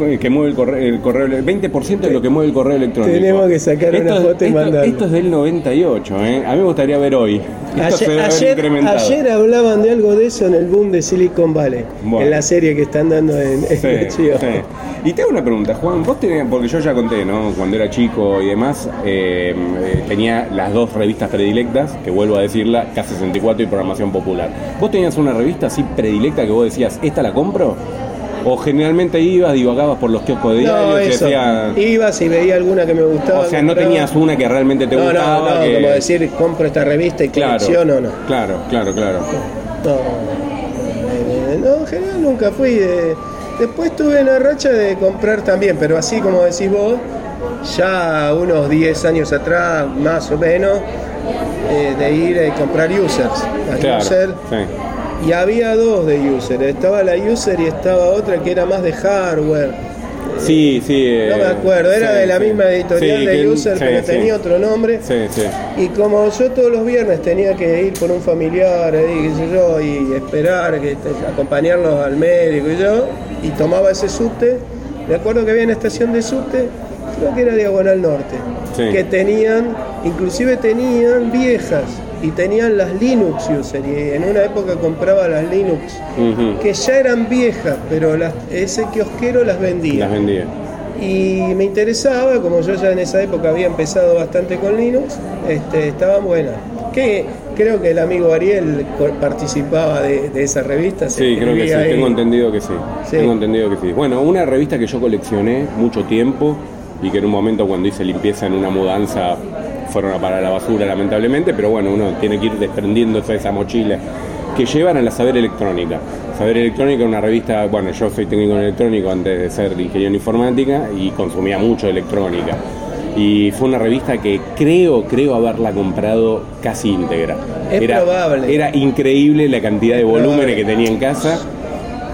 Speaker 1: eh, que mueve el correo, el correo 20% de lo que mueve el correo electrónico.
Speaker 2: Tenemos que sacar una
Speaker 1: Esto es-
Speaker 2: foto y
Speaker 1: esto-. Esto es del 98, ¿eh? A mí me gustaría ver hoy. Esto
Speaker 2: Ayer, ayer- ayer hablaban de algo de eso en el boom de Silicon Valley,
Speaker 1: Bueno.
Speaker 2: en la serie que están dando en, en
Speaker 1: Sí. Y te hago una pregunta, Juan. Vos tenías, porque yo ya conté, ¿no? Cuando era chico y demás, eh, eh, tenía las dos revistas predilectas, que vuelvo a decirla, K64 y Programación Popular. ¿Vos tenías una revista así predilecta que vos decías, ¿esta la compro? ¿O generalmente ibas, divagabas por los kioscos de
Speaker 2: No,
Speaker 1: diarios y
Speaker 2: eso. y veía alguna que me gustaba.
Speaker 1: O sea, no
Speaker 2: compraba.
Speaker 1: tenías una que realmente te
Speaker 2: No, no,
Speaker 1: gustaba.
Speaker 2: no,
Speaker 1: que-
Speaker 2: como decir, compro esta revista y
Speaker 1: claro,
Speaker 2: colecciono, no.
Speaker 1: claro, claro, claro.
Speaker 2: No, no, en general nunca fui de... Después tuve una racha de comprar también, pero así como decís vos, ya unos 10 años atrás, más o menos, eh, de ir a comprar users. Las
Speaker 1: Claro,
Speaker 2: user,
Speaker 1: sí.
Speaker 2: y había dos de user, estaba la user y estaba otra que era más de hardware.
Speaker 1: Sí, sí.
Speaker 2: No
Speaker 1: eh,
Speaker 2: me acuerdo, era
Speaker 1: sí,
Speaker 2: de la
Speaker 1: sí.
Speaker 2: misma editorial de user, pero tenía otro nombre.
Speaker 1: Sí, sí.
Speaker 2: Y como yo todos los viernes tenía que ir por un familiar, ahí, qué sé yo, y esperar, que, acompañarlos al médico y yo, y tomaba ese subte, me acuerdo que había una estación de subte, creo que era Diagonal Norte,
Speaker 1: Sí.
Speaker 2: que tenían, inclusive tenían viejas, y tenían las Linux user, y en una época compraba las Linux, que ya eran viejas, pero las- ese kiosquero las vendía.
Speaker 1: Las vendía.
Speaker 2: Y me interesaba, como yo ya en esa época había empezado bastante con Linux, este, estaban buenas. Que creo que el amigo Ariel participaba de, de esa revista. se
Speaker 1: Sí, creo que sí,
Speaker 2: ahí.
Speaker 1: tengo entendido que sí.
Speaker 2: Sí.
Speaker 1: Tengo entendido que sí. Bueno, una revista que yo coleccioné mucho tiempo y que en un momento cuando hice limpieza en una mudanza fueron a parar a la basura lamentablemente, pero bueno, uno tiene que ir desprendiéndose de esa mochila que llevan a la Saber Electrónica. Saber Electrónica es una revista, bueno, yo soy técnico en electrónico antes de ser ingeniero en informática y consumía mucho electrónica. Y fue una revista que creo, creo haberla comprado casi íntegra.
Speaker 2: Es
Speaker 1: era,
Speaker 2: probable.
Speaker 1: Era increíble la cantidad de volúmenes que tenía en casa.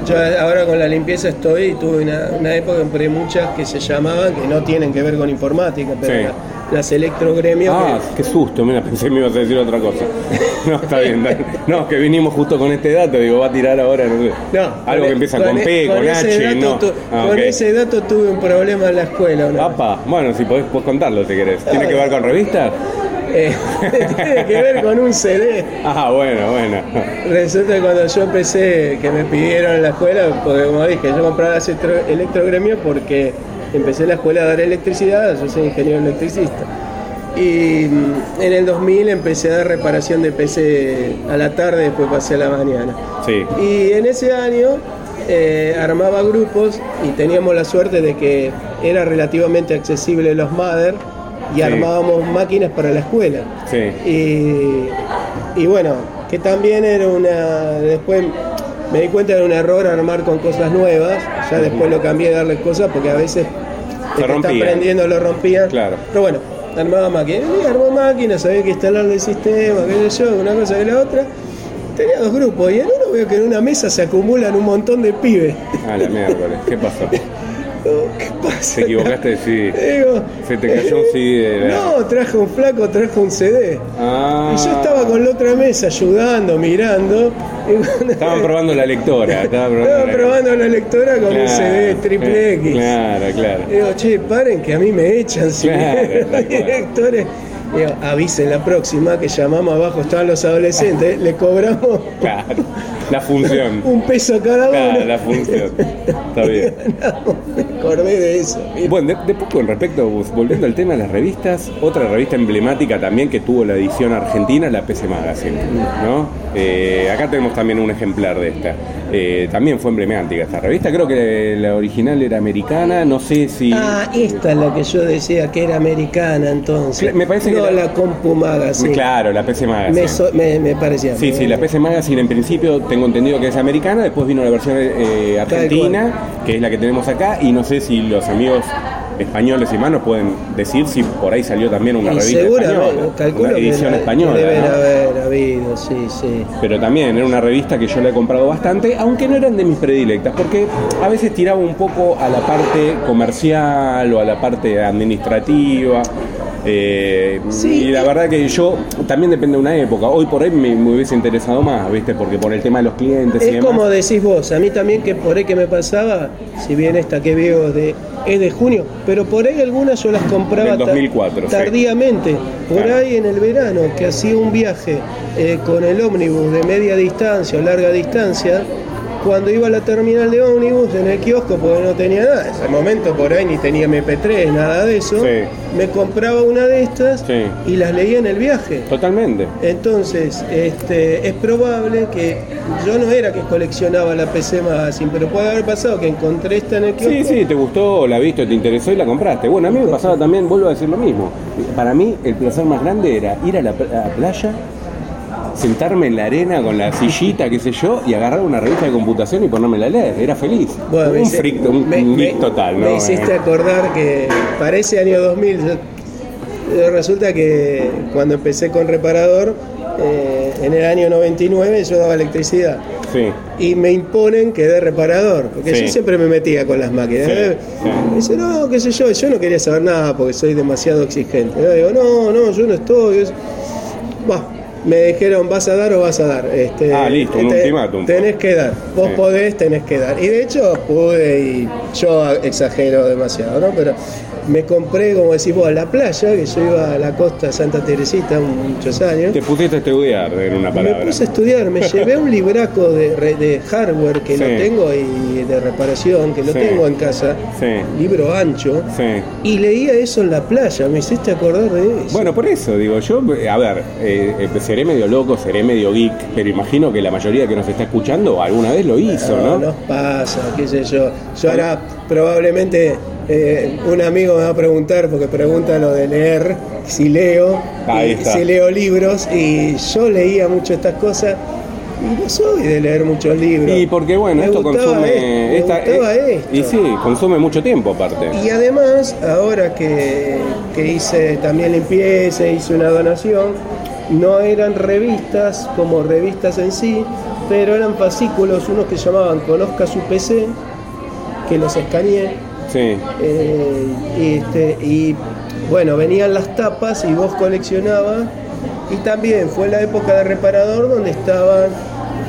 Speaker 2: Yo ahora con la limpieza estoy y tuve una, una época compré muchas que se llamaban, que no tienen que ver con informática, pero
Speaker 1: Sí.
Speaker 2: La- las electrogremios.
Speaker 1: Ah,
Speaker 2: que-
Speaker 1: qué susto, mira, (laughs) pensé que me ibas a decir otra cosa. (laughs) No, está bien, está bien. No, que vinimos justo con este dato, digo, va a tirar ahora, no sé.
Speaker 2: no,
Speaker 1: Algo que
Speaker 2: e-
Speaker 1: empieza con,
Speaker 2: e-
Speaker 1: P, con,
Speaker 2: ese
Speaker 1: H,
Speaker 2: dato
Speaker 1: no.
Speaker 2: tu-
Speaker 1: Ah,
Speaker 2: con ese dato tuve un problema en la escuela. vez.
Speaker 1: Apa, bueno, si podés, podés contarlo si querés. ¿Tiene que ver con revistas?
Speaker 2: Eh, (laughs) tiene que ver con un CD.
Speaker 1: Ah, bueno, bueno.
Speaker 2: Resulta que cuando yo empecé, que me pidieron en la escuela, porque como dije, yo compraba las electro- electrogremios porque empecé la escuela a dar electricidad, yo soy ingeniero electricista. Y mm, en el 2000 empecé a dar reparación de PC a la tarde, después pasé a la mañana.
Speaker 1: Sí.
Speaker 2: Y en ese año eh, armaba grupos y teníamos la suerte de que era relativamente accesible los Mother y
Speaker 1: Sí.
Speaker 2: armábamos máquinas para la escuela.
Speaker 1: Sí.
Speaker 2: Y, y bueno, que también era una. Después me di cuenta de un error armar con cosas nuevas. Ya después lo cambié de darle cosas porque a veces el que está aprendiendo lo rompía.
Speaker 1: Claro.
Speaker 2: Pero bueno, armaba máquinas. Y armó máquinas, sabía que instalarle el sistema, qué sé yo, una cosa que la otra. Tenía dos grupos y en uno veo que en una mesa se acumulan un montón de pibes.
Speaker 1: A la miércoles. ¿Qué pasó? (laughs)
Speaker 2: ¿Qué pasa?
Speaker 1: Te equivocaste. (laughs)
Speaker 2: Digo,
Speaker 1: Se te cayó un CD
Speaker 2: No, traje un flaco, traje un CD.
Speaker 1: Ah.
Speaker 2: Y yo estaba con la otra mesa ayudando, mirando.
Speaker 1: Estaban probando la lectora. (laughs) Estaban probando,
Speaker 2: Estaba
Speaker 1: la-
Speaker 2: probando la lectora con un CD triple X.
Speaker 1: Claro, claro.
Speaker 2: Digo, che, paren que a mí me echan si
Speaker 1: Claro,
Speaker 2: me- los (laughs)
Speaker 1: tal cual.
Speaker 2: directores. Digo, avisen la próxima que llamamos abajo, estaban los adolescentes, le cobramos
Speaker 1: Claro. La función. (laughs)
Speaker 2: un peso cada uno.
Speaker 1: Claro, la función. Está bien. (laughs)
Speaker 2: No, me acordé de eso.
Speaker 1: Bueno, de, de poco con respecto, volviendo al tema de las revistas, otra revista emblemática también que tuvo la edición argentina, la PC Magazine, ¿no? Eh, acá tenemos también un ejemplar de esta. Eh, también fue emblemática esta revista, creo que la original era americana, no sé si...
Speaker 2: Ah, esta es la que yo decía que era americana entonces.
Speaker 1: Me parece que
Speaker 2: no
Speaker 1: era-
Speaker 2: la Compu Magazine.
Speaker 1: Claro, la PC Magazine.
Speaker 2: Me, so- me, me parecía.
Speaker 1: Sí, sí, la PC Magazine en principio tengo entendido que es americana, después vino la versión eh, argentina, que es la que tenemos acá, y no sé si los amigos españoles y más nos pueden decir si por ahí salió también una
Speaker 2: Y
Speaker 1: revista española,
Speaker 2: calculo
Speaker 1: una edición
Speaker 2: la-
Speaker 1: española.
Speaker 2: Deben
Speaker 1: ¿no?
Speaker 2: haber habido, sí, sí.
Speaker 1: Pero también era una revista que yo la he comprado bastante, aunque no eran de mis predilectas, porque a veces tiraba un poco a la parte comercial o a la parte administrativa. Eh,
Speaker 2: Sí.
Speaker 1: y la verdad que yo también depende de una época. Hoy por ahí me, me hubiese interesado más, ¿viste? Porque por el tema de los clientes y
Speaker 2: Es
Speaker 1: demás.
Speaker 2: como decís vos, a mí también que por ahí que me pasaba, si bien esta que veo de, es de junio, pero por ahí algunas yo las compraba
Speaker 1: Del
Speaker 2: ta-
Speaker 1: 2004, sí.
Speaker 2: tardíamente. Por
Speaker 1: Claro.
Speaker 2: ahí en el verano, que hacía un viaje eh, con el ómnibus de media distancia o larga distancia, cuando iba a la terminal de ómnibus en el kiosco, porque no tenía nada, en ese momento por ahí ni tenía MP3, nada de eso,
Speaker 1: Sí.
Speaker 2: me compraba una de estas
Speaker 1: Sí.
Speaker 2: y las leía en el viaje.
Speaker 1: Totalmente.
Speaker 2: Entonces, este, es probable que yo no era que coleccionaba la PC Magazine, pero puede haber pasado que encontré esta en el kiosco.
Speaker 1: Sí, sí, te gustó, la viste, te interesó y la compraste. Bueno, a mí me pasaba también, vuelvo a decir lo mismo. Para mí el placer más grande era ir a la, pl- a la playa, sentarme en la arena con la sillita, qué sé yo, y agarrar una revista de computación y ponerme a leer. Era feliz.
Speaker 2: Bueno,
Speaker 1: un freak, un,
Speaker 2: me-
Speaker 1: total, ¿no?
Speaker 2: Me hiciste acordar que para ese año 2000, yo- eh, resulta que cuando empecé con reparador, eh, en el año 99 yo daba electricidad.
Speaker 1: Sí.
Speaker 2: y me imponen que dé reparador, porque
Speaker 1: Sí.
Speaker 2: yo siempre me metía con las máquinas.
Speaker 1: Sí,
Speaker 2: ¿eh? Me dice, no, qué sé yo, yo no quería saber nada porque soy demasiado exigente. Yo digo, no, no, yo no estoy. Es- Bah, me dijeron, ¿vas a dar o vas a dar? Este,
Speaker 1: Ah, listo, un ultimátum.
Speaker 2: Tenés que dar, vos
Speaker 1: Sí.
Speaker 2: podés, tenés que dar. Y de hecho pude y yo exagero demasiado, ¿no? Pero me compré, como decís vos, a la playa, que yo iba a la costa Santa Teresita muchos años.
Speaker 1: Te pusiste a estudiar, en una
Speaker 2: Me
Speaker 1: palabra.
Speaker 2: puse a estudiar, me llevé un libraco de, re- de hardware que
Speaker 1: Sí.
Speaker 2: lo tengo y de reparación que lo
Speaker 1: Sí.
Speaker 2: tengo en casa,
Speaker 1: Sí.
Speaker 2: libro ancho,
Speaker 1: Sí.
Speaker 2: y leía eso en la playa, me hiciste acordar de eso.
Speaker 1: Bueno, por eso digo yo, a ver, eh, eh, seré medio loco, seré medio geek, pero imagino que la mayoría que nos está escuchando alguna vez lo hizo,
Speaker 2: no,
Speaker 1: ¿no?
Speaker 2: nos pasa, qué sé yo. Yo ahora probablemente eh, un amigo me va a preguntar, porque pregunta lo de leer, si leo, y si leo libros, y yo leía mucho estas cosas. Y no soy de leer muchos libros.
Speaker 1: Y porque bueno,
Speaker 2: Me
Speaker 1: esto consume
Speaker 2: esto, me
Speaker 1: esta-
Speaker 2: gustaba
Speaker 1: eh,
Speaker 2: esto.
Speaker 1: y sí, consume mucho tiempo aparte.
Speaker 2: Y además, ahora que, que hice también limpieza, hice una donación, no eran revistas como revistas en sí, pero eran fascículos, unos que llamaban Conozca su PC, que los escaneé,
Speaker 1: Sí.
Speaker 2: eh, y, este, y bueno, venían las tapas y vos coleccionabas. Y también fue la época de reparador donde estaban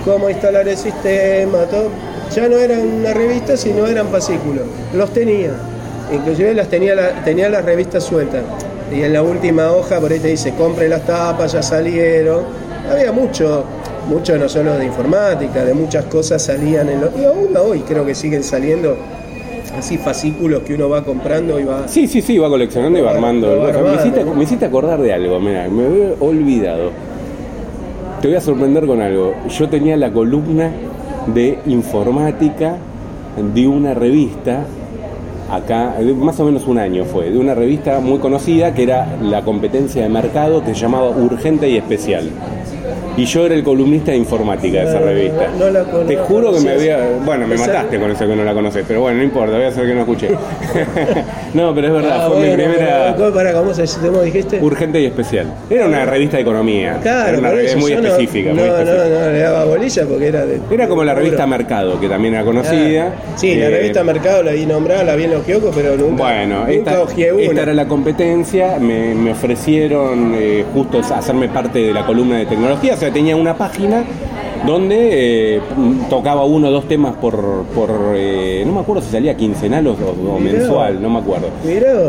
Speaker 2: cómo instalar el sistema, todo. Ya no eran una revista, sino eran fascículos. Los tenía. Inclusive las tenía, la- tenía las revistas sueltas. Y en la última hoja por ahí te dice, compre las tapas, ya salieron. Había mucho, mucho no solo de informática, de muchas cosas salían en los... Y aún hoy creo que siguen saliendo así fascículos que uno va comprando y va.
Speaker 1: Sí, sí, sí, va coleccionando y va armando.
Speaker 2: va
Speaker 1: me, hiciste,
Speaker 2: ¿no?
Speaker 1: me hiciste acordar de algo, mira, me había olvidado. Te voy a sorprender con algo. Yo tenía la columna de informática de una revista, acá, más o menos un año fue, de una revista muy conocida que era la competencia de mercado que se llamaba Urgente y Especial. Y yo era el columnista de informática de esa
Speaker 2: No,
Speaker 1: revista.
Speaker 2: no la conozco,
Speaker 1: Te juro que me había. Bueno, me mataste con eso que no la conoces, pero bueno, no importa, voy a hacer que no escuché. (laughs) no, pero es verdad,
Speaker 2: Ah,
Speaker 1: fue mi
Speaker 2: bueno,
Speaker 1: primera.
Speaker 2: ¿cómo, para, ¿cómo, se, ¿cómo dijiste?
Speaker 1: Urgente y especial. Era una revista de economía.
Speaker 2: Claro,
Speaker 1: era una revista muy
Speaker 2: no-
Speaker 1: específica.
Speaker 2: No,
Speaker 1: muy
Speaker 2: no,
Speaker 1: específica.
Speaker 2: no, le daba bolilla porque era de.
Speaker 1: Era como la revista. Mercado, que también era conocida.
Speaker 2: Ah, Sí, la
Speaker 1: Eh,
Speaker 2: revista Mercado la vi nombrada, la vi en los kioscos, pero nunca,
Speaker 1: Bueno,
Speaker 2: nunca
Speaker 1: esta,
Speaker 2: una.
Speaker 1: esta era la competencia, me, me ofrecieron eh, justo hacerme parte de la columna de tecnología, o sea, tenía una página donde eh, tocaba uno o dos temas por, por eh, no me acuerdo si salía quincenal o, mensual, no me acuerdo.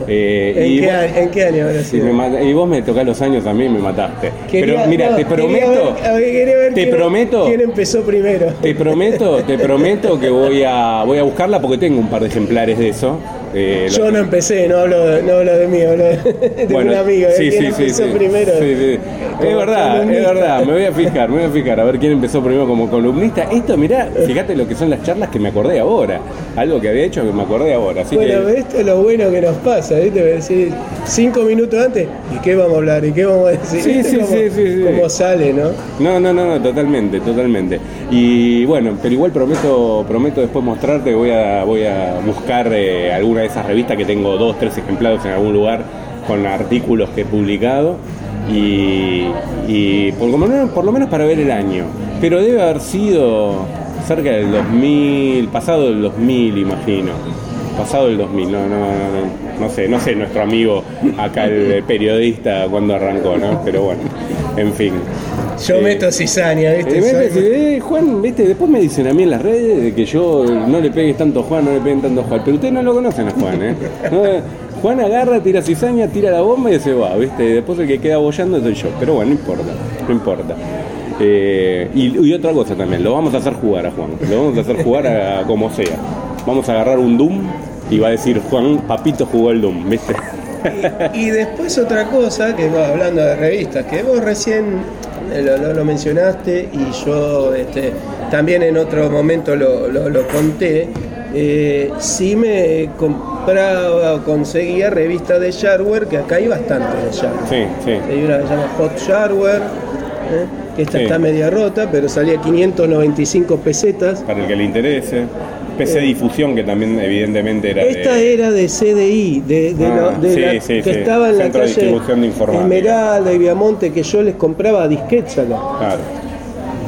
Speaker 1: Eh,
Speaker 2: ¿En,
Speaker 1: y
Speaker 2: qué
Speaker 1: vos-
Speaker 2: año, ¿En qué año habrá
Speaker 1: Sí, mata- y vos me tocás los años también me mataste.
Speaker 2: Quería-
Speaker 1: Pero mira,
Speaker 2: no,
Speaker 1: te prometo,
Speaker 2: ver- ver
Speaker 1: te
Speaker 2: quién-
Speaker 1: prometo,
Speaker 2: ¿Quién empezó primero?
Speaker 1: te prometo, te prometo que voy a voy a buscarla porque tengo un par de ejemplares de eso. Eh,
Speaker 2: Yo
Speaker 1: lo-
Speaker 2: no empecé, no hablo de, no hablo de mí, hablo de, (laughs) de
Speaker 1: Bueno,
Speaker 2: un amigo. de
Speaker 1: sí,
Speaker 2: quién
Speaker 1: sí, sí,
Speaker 2: empezó
Speaker 1: sí.
Speaker 2: primero.
Speaker 1: Sí, sí. Es verdad, es
Speaker 2: columnista.
Speaker 1: verdad. Me voy a fijar, me voy a fijar a ver quién empezó primero como columnista. Esto, mirá, fíjate lo que son las charlas que me acordé ahora. Algo que había hecho que me acordé ahora. Así
Speaker 2: Bueno,
Speaker 1: que,
Speaker 2: esto es lo bueno que nos pasa, ¿viste? Decir cinco minutos antes, ¿y qué vamos a hablar? ¿Y qué vamos a decir?
Speaker 1: Sí,
Speaker 2: ¿Viste
Speaker 1: sí,
Speaker 2: cómo-
Speaker 1: sí, sí, sí.
Speaker 2: cómo sale, ¿no?
Speaker 1: No, no, no, no, totalmente, totalmente. Y bueno, pero igual prometo, prometo después mostrarte, voy a, voy a buscar eh, alguna de esas revistas que tengo dos, tres ejemplares en algún lugar con artículos que he publicado y, y por, por lo menos para ver el año. Pero debe haber sido cerca del 2000, pasado del 2000 imagino. Pasado el 2000, no, no, no, no, no sé, no sé nuestro amigo acá el periodista cuando arrancó, ¿no? Pero bueno, en fin.
Speaker 2: Yo
Speaker 1: Eh,
Speaker 2: meto cizaña, ¿viste?
Speaker 1: eh,
Speaker 2: Soy-
Speaker 1: eh, Juan, viste, después me dicen a mí en las redes de que yo no le pegues tanto a Juan, no le peguen tanto a Juan. Pero ustedes no lo conocen a Juan, ¿eh? No, eh, Juan agarra, tira cizaña, tira la bomba y se va, ¿viste? Y después el que queda bollando soy yo. Pero bueno, no importa, no importa. Eh, y, y otra cosa también, lo vamos a hacer jugar a Juan. Lo vamos a hacer jugar a, a como sea. Vamos a agarrar un Doom y va a decir Juan, papito jugó el Doom, ¿viste?
Speaker 2: Y, y después otra cosa, que va hablando de revistas, que vos recién eh, lo, lo- lo mencionaste y yo este, también en otro momento lo, lo- conté, eh, sí me compraba o conseguía revistas de shareware, que acá hay bastante de shareware.
Speaker 1: Sí, sí.
Speaker 2: Hay una que se llama Hot Shareware, ¿eh? que esta
Speaker 1: Sí.
Speaker 2: está media rota, pero salía 595 pesetas.
Speaker 1: Para el que le interese. PC Difusión, que también evidentemente era de-
Speaker 2: Esta era de CDI, de, de
Speaker 1: Ah,
Speaker 2: lo- de
Speaker 1: sí,
Speaker 2: la-
Speaker 1: sí,
Speaker 2: que estaba en la
Speaker 1: Centro de
Speaker 2: calle
Speaker 1: Distribución de Informática.
Speaker 2: Esmeralda y Viamonte, que yo les compraba disquetes acá.
Speaker 1: Claro.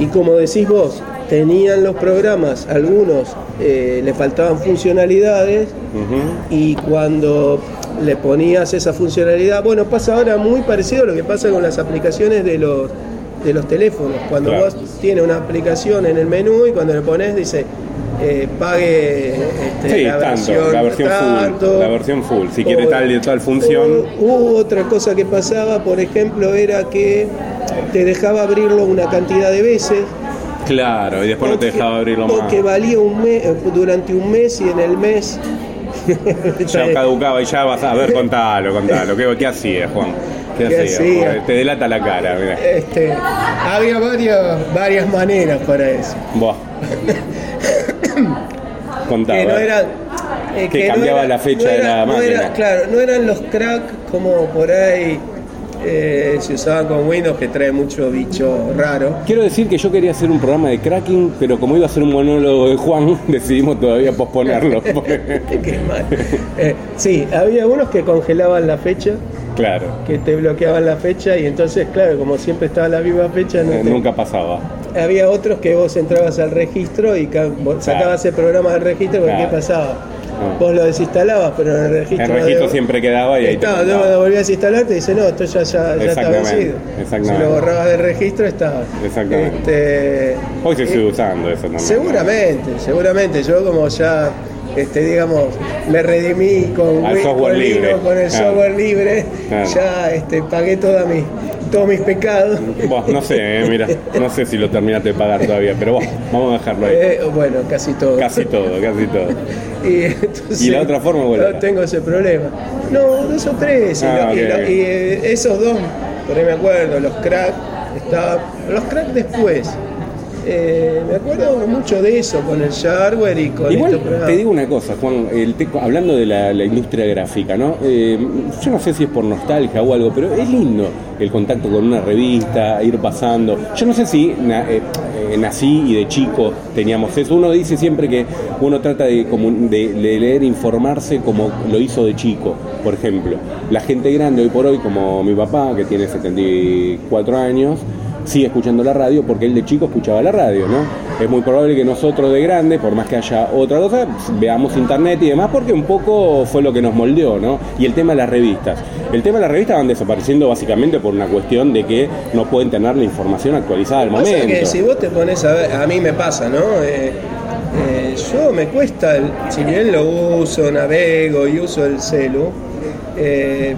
Speaker 2: Y como decís vos, tenían los programas, algunos eh, le faltaban funcionalidades y cuando le ponías esa funcionalidad, bueno, pasa ahora muy parecido a lo que pasa con las aplicaciones de los de los teléfonos. Cuando
Speaker 1: Claro.
Speaker 2: vos tienes una aplicación en el menú y cuando le pones dice eh, pague este,
Speaker 1: Sí,
Speaker 2: la,
Speaker 1: tanto,
Speaker 2: versión,
Speaker 1: la versión
Speaker 2: tanto.
Speaker 1: full. La versión full. Si quiere
Speaker 2: O-
Speaker 1: tal y tal función.
Speaker 2: Hubo otra cosa que pasaba, por ejemplo, era que te dejaba abrirlo una cantidad de veces.
Speaker 1: Claro, y después no te dejaba abrirlo más.
Speaker 2: que valía un mes, durante un mes y en el mes. (laughs)
Speaker 1: Ya caducaba y ya vas a ver, contalo, contalo. ¿Qué, qué hacía, Juan? ¿Qué,
Speaker 2: ¿Qué
Speaker 1: hacía?
Speaker 2: hacía?
Speaker 1: Te delata la cara, mira.
Speaker 2: Este, había varias, varias maneras para eso.
Speaker 1: Buah. (laughs) (coughs) Contaba.
Speaker 2: Que no eh,
Speaker 1: Que cambiaba la fecha de la máquina.
Speaker 2: era- claro, no eran los crack como por ahí eh, se usaban con Windows, que trae mucho bicho raro.
Speaker 1: Quiero decir que yo quería hacer un programa de cracking, pero como iba a ser un monólogo de Juan, (laughs) decidimos todavía posponerlo. (laughs)
Speaker 2: Qué mal. Eh, sí, había unos que congelaban la fecha,
Speaker 1: claro,
Speaker 2: que te bloqueaban la fecha y entonces, claro, como siempre estaba la misma fecha, no te-
Speaker 1: nunca pasaba.
Speaker 2: Había otros que vos entrabas al registro y sacabas el programa del registro, porque
Speaker 1: Claro.
Speaker 2: ¿qué pasaba? Vos lo desinstalabas, pero en el registro...
Speaker 1: El registro
Speaker 2: de-
Speaker 1: siempre quedaba y ahí te
Speaker 2: Estaba,
Speaker 1: contaba.
Speaker 2: luego lo volvías a instalar, te dice, no, esto ya, ya, ya está vencido.
Speaker 1: exactamente.
Speaker 2: Si lo borrabas del registro, estaba.
Speaker 1: Exactamente.
Speaker 2: Este,
Speaker 1: Hoy se
Speaker 2: eh,
Speaker 1: sigue usando eso también.
Speaker 2: Seguramente, seguramente. Yo como ya este, digamos, me redimí con,
Speaker 1: Al software
Speaker 2: con
Speaker 1: libre.
Speaker 2: Linux, con el
Speaker 1: Claro.
Speaker 2: software libre,
Speaker 1: Claro.
Speaker 2: ya este, pagué toda mi, todos mis pecados.
Speaker 1: Buah, no sé, eh, mira, no sé si lo terminaste de pagar todavía, pero bueno, vamos a dejarlo ahí.
Speaker 2: Eh, bueno, casi todo.
Speaker 1: Casi todo, casi todo. (laughs)
Speaker 2: Y, entonces,
Speaker 1: ¿Y la otra forma cuál
Speaker 2: No tengo ese problema. No, dos o tres. y
Speaker 1: Ah,
Speaker 2: y,
Speaker 1: ok,
Speaker 2: lo-
Speaker 1: ok.
Speaker 2: y, eh, esos dos, por ahí me acuerdo, los crack, estaba, los crack después. Eh, me acuerdo mucho de eso con el hardware y con
Speaker 1: Igual
Speaker 2: programas.
Speaker 1: te digo una cosa, Juan, el te- hablando de la, la industria gráfica, ¿no? Eh, yo no sé si es por nostalgia o algo, pero es lindo el contacto con una revista, ir pasando. Yo no sé si na- eh, nací y de chico teníamos eso. Uno dice siempre que uno trata de, comu- de- de leer, informarse como lo hizo de chico. Por ejemplo, la gente grande hoy por hoy, como mi papá, que tiene 74 años, sigue escuchando la radio porque él de chico escuchaba la radio, ¿no? Es muy probable que nosotros de grande, por más que haya otra cosa, veamos internet y demás, porque un poco fue lo que nos moldeó, ¿no? Y el tema de las revistas. El tema de las revistas van desapareciendo básicamente por una cuestión de que no pueden tener la información actualizada al
Speaker 2: Pasa
Speaker 1: momento.
Speaker 2: que si vos te pones a ver, a mí me pasa, ¿no? Eh, eh, yo me cuesta, el- si bien lo uso, navego y uso el celu, eh,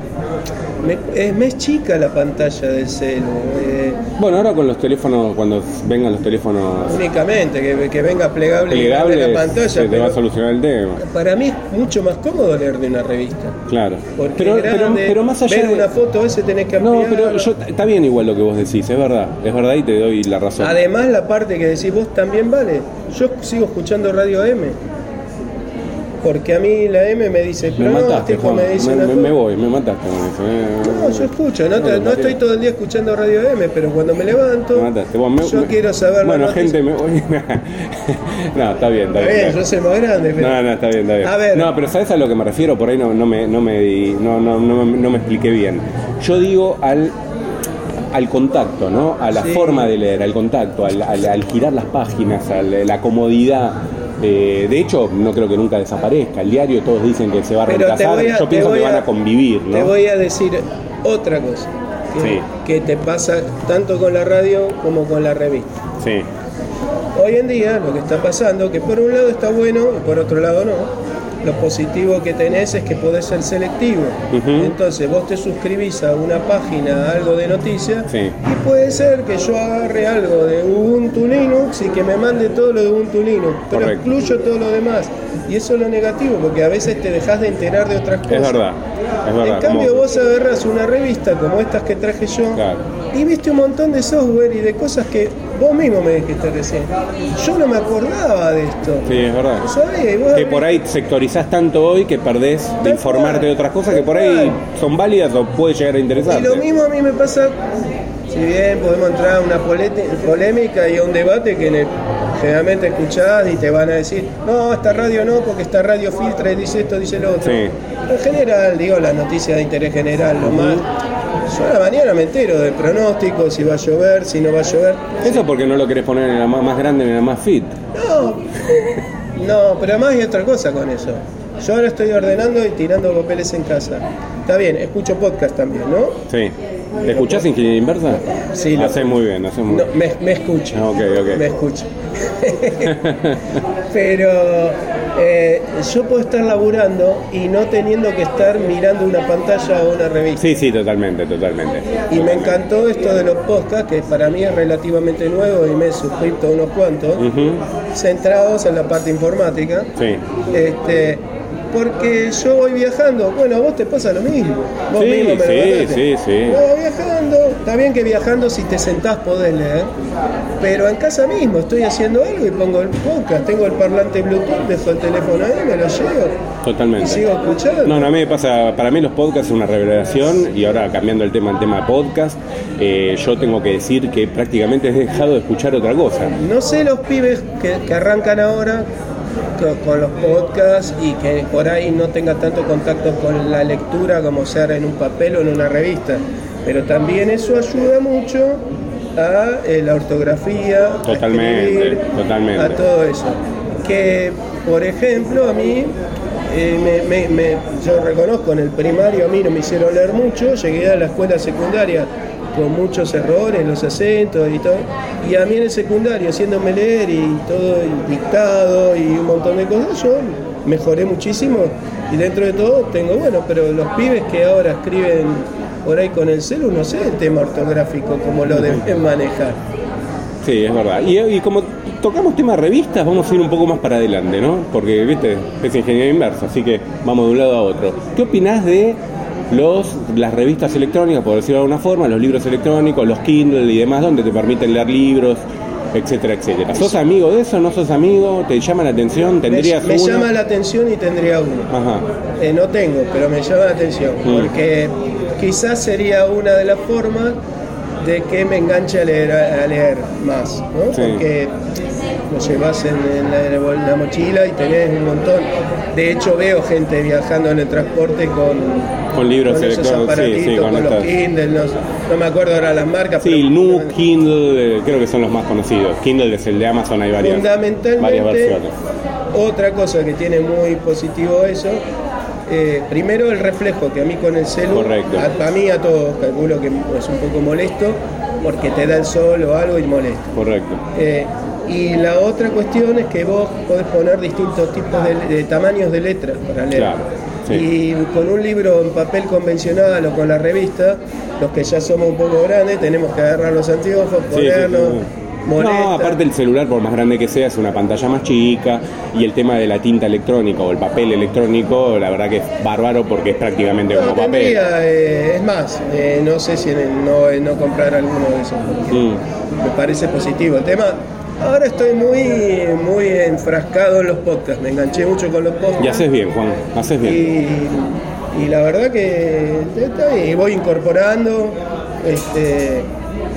Speaker 2: me, es, me es chica la pantalla del celu. eh,
Speaker 1: Bueno, ahora con los teléfonos, cuando vengan los teléfonos
Speaker 2: únicamente, que, que venga plegable,
Speaker 1: plegables,
Speaker 2: la pantalla.
Speaker 1: se te va a solucionar el tema.
Speaker 2: para mí es mucho más cómodo leer de una revista.
Speaker 1: Claro.
Speaker 2: Porque
Speaker 1: Pero, pero, más allá
Speaker 2: ver
Speaker 1: de...
Speaker 2: una foto, ese tenés que
Speaker 1: No,
Speaker 2: ampliarla.
Speaker 1: pero yo, está bien igual lo que vos decís, es verdad, es verdad y te doy la razón.
Speaker 2: Además, la parte que decís vos también vale. Yo sigo escuchando Radio M. Porque a mí la M me dice,
Speaker 1: me
Speaker 2: pero no,
Speaker 1: mataste,
Speaker 2: tipo,
Speaker 1: Juan,
Speaker 2: me dice
Speaker 1: me,
Speaker 2: una
Speaker 1: me- me voy, me mataste eso. eh.
Speaker 2: No, yo escucho, no, te- no estoy todo el día escuchando Radio M, pero cuando me levanto,
Speaker 1: Me mataste. Me-
Speaker 2: yo
Speaker 1: me-
Speaker 2: quiero saber
Speaker 1: Bueno, gente, me voy. (laughs) no, está bien, está
Speaker 2: Está
Speaker 1: bien.
Speaker 2: bien,
Speaker 1: está
Speaker 2: yo soy más grande, pero...
Speaker 1: No, no, está bien, está bien.
Speaker 2: A ver.
Speaker 1: No, pero ¿sabes a lo que me refiero? Por ahí no, no me, no, me, no, no, no, me- no me expliqué bien. Yo digo al, al contacto, ¿no? A la
Speaker 2: Sí.
Speaker 1: forma de leer, al contacto, al, al- al girar las páginas, a la comodidad. Eh, de hecho, no creo que nunca desaparezca. El diario todos dicen que se va a
Speaker 2: Pero te
Speaker 1: reemplazar.
Speaker 2: a-
Speaker 1: Yo
Speaker 2: te
Speaker 1: pienso que van
Speaker 2: a-
Speaker 1: a convivir,
Speaker 2: Te
Speaker 1: ¿no?
Speaker 2: voy a decir otra cosa. Que,
Speaker 1: Sí.
Speaker 2: que te pasa tanto con la radio como con la revista.
Speaker 1: Sí,
Speaker 2: Hoy en día lo que está pasando, que por un lado está bueno y por otro lado no, lo positivo que tenés es que podés ser selectivo. Entonces vos te suscribís a una página, a algo de noticias,
Speaker 1: Sí.
Speaker 2: y puede ser que yo agarre algo de Ubuntu Y que me mande todo lo de Ubuntu Linux, pero
Speaker 1: Correcto.
Speaker 2: excluyo todo lo demás. Y eso es lo negativo, porque a veces te dejas de enterar de otras cosas.
Speaker 1: es verdad. Es verdad.
Speaker 2: En cambio
Speaker 1: como-
Speaker 2: vos agarras una revista como estas que traje yo
Speaker 1: Claro.
Speaker 2: y viste un montón de software y de cosas que vos mismo me dijiste recién. Yo no me acordaba de esto.
Speaker 1: Sí, es verdad.
Speaker 2: ¿Sabés? Y vos
Speaker 1: Que por ahí sectorizás tanto hoy que perdés de informarte
Speaker 2: cual,
Speaker 1: de otras cosas que por ahí son válidas o puede llegar a
Speaker 2: Y
Speaker 1: interesarte.
Speaker 2: lo mismo a mí me pasa, si bien podemos entrar a una polémica y a un debate que generalmente escuchás y te van a decir, no, esta radio no, porque esta radio filtra y dice esto, dice lo otro.
Speaker 1: Sí.
Speaker 2: En general, digo, las noticias de interés general, lo más. Yo a la mañana me entero del pronóstico, si va a llover, si no va a llover.
Speaker 1: Eso porque no lo querés poner en la más, grande, en la más fit.
Speaker 2: No, (laughs) no, pero además hay otra cosa con eso. Yo ahora estoy ordenando y tirando papeles en casa. Está bien, escucho podcast también, ¿no?
Speaker 1: Sí. ¿Te escuchás ingeniería inversa?
Speaker 2: Sí, lo-
Speaker 1: Haces muy bien, haces muy
Speaker 2: No,
Speaker 1: bien.
Speaker 2: me, me escucho.
Speaker 1: Ah, ok, ok.
Speaker 2: Me escucho. (laughs) (laughs) Pero eh, yo puedo estar laburando y no teniendo que estar mirando una pantalla o una revista.
Speaker 1: Sí, sí, totalmente, totalmente.
Speaker 2: Y me encantó esto de los podcasts, que para mí es relativamente nuevo y me he suscrito a unos cuantos, centrados en la parte informática.
Speaker 1: Sí.
Speaker 2: Este, porque yo voy viajando, bueno, a vos te pasa lo mismo. Vos
Speaker 1: Sí,
Speaker 2: mismo me
Speaker 1: sí, sí, sí.
Speaker 2: Voy viajando, está bien que viajando si te sentás podés leer, pero en casa mismo estoy haciendo algo y pongo el podcast, tengo el parlante Bluetooth, dejo el teléfono ahí, me lo llevo y
Speaker 1: Totalmente.
Speaker 2: sigo escuchando.
Speaker 1: No, no, a mí me pasa, para mí los podcasts es una revelación y ahora cambiando el tema al tema de podcast, eh, yo tengo que decir que prácticamente he dejado de escuchar otra cosa.
Speaker 2: No sé los pibes que, que arrancan ahora con, los podcasts y que por ahí no tenga tanto contacto con la lectura como sea en un papel o en una revista, pero también eso ayuda mucho a eh, la ortografía, a
Speaker 1: Totalmente,
Speaker 2: escribir,
Speaker 1: totalmente.
Speaker 2: a todo eso. Que, por ejemplo, a mí, eh, me- me- me- yo reconozco en el primario, a mí no me hicieron leer mucho, llegué a la escuela secundaria con muchos errores, los acentos y todo, y a mí en el secundario, haciéndome leer y todo, y dictado y un montón de cosas, yo mejoré muchísimo y dentro de todo tengo, bueno, pero los pibes que ahora escriben por ahí con el celu, no sé el tema ortográfico, como lo deben manejar.
Speaker 1: Sí, es verdad. Y, como tocamos tema revistas, vamos a ir un poco más para adelante, ¿no? Porque, viste, es ingeniería inversa, así que vamos de un lado a otro. ¿Qué opinás de los, las revistas electrónicas, por decirlo de alguna forma, los libros electrónicos, los Kindle y demás, donde te permiten leer libros, etcétera, etcétera? ¿Sos amigo de eso? ¿No sos amigo? ¿Te llama la atención? ¿Tendrías
Speaker 2: me, me
Speaker 1: uno?
Speaker 2: llama la atención y tendría uno.
Speaker 1: Ajá.
Speaker 2: Eh, no tengo, pero me llama la atención,
Speaker 1: Mm.
Speaker 2: porque quizás sería una de las formas de que me enganche a leer, a leer más, ¿no?
Speaker 1: Sí.
Speaker 2: Porque lo llevas en, en la, en la mochila y tenés un montón. De hecho, veo gente viajando en el transporte con,
Speaker 1: Con libros
Speaker 2: con
Speaker 1: electrónicos, sí, sí, con
Speaker 2: con, los Kindle, no, no me acuerdo ahora las marcas.
Speaker 1: Sí,
Speaker 2: pero-
Speaker 1: Nu, Kindle, eh, creo que son los más conocidos. Kindle es el de Amazon, hay varias,
Speaker 2: Fundamentalmente,
Speaker 1: varias versiones.
Speaker 2: otra cosa que tiene muy positivo eso, eh, primero el reflejo, que a mí con el celu,
Speaker 1: Correcto.
Speaker 2: a, a mí a todos calculo que es un poco molesto, porque te da el sol o algo y molesta.
Speaker 1: Correcto.
Speaker 2: Eh, y la otra cuestión es que vos podés poner distintos tipos de, de tamaños de letras para leer.
Speaker 1: Claro, sí.
Speaker 2: Y con un libro en papel convencional o con la revista, los que ya somos un poco grandes, tenemos que agarrar los anteojos,
Speaker 1: sí,
Speaker 2: ponernos,
Speaker 1: sí.
Speaker 2: molesta.
Speaker 1: No, aparte el celular, por más grande que sea, es una pantalla más chica y el tema de la tinta electrónica o el papel electrónico, la verdad que es bárbaro porque es prácticamente
Speaker 2: No,
Speaker 1: como papel.
Speaker 2: tendría, eh, es más, eh, no sé si en el- no, eh, no comprar alguno de esos, porque
Speaker 1: Mm.
Speaker 2: me parece positivo. El tema, ahora estoy muy, muy enfrascado en los podcasts, me enganché mucho con los podcasts.
Speaker 1: Y haces bien, Juan, haces bien.
Speaker 2: Y, y la verdad que está bien, voy incorporando, este,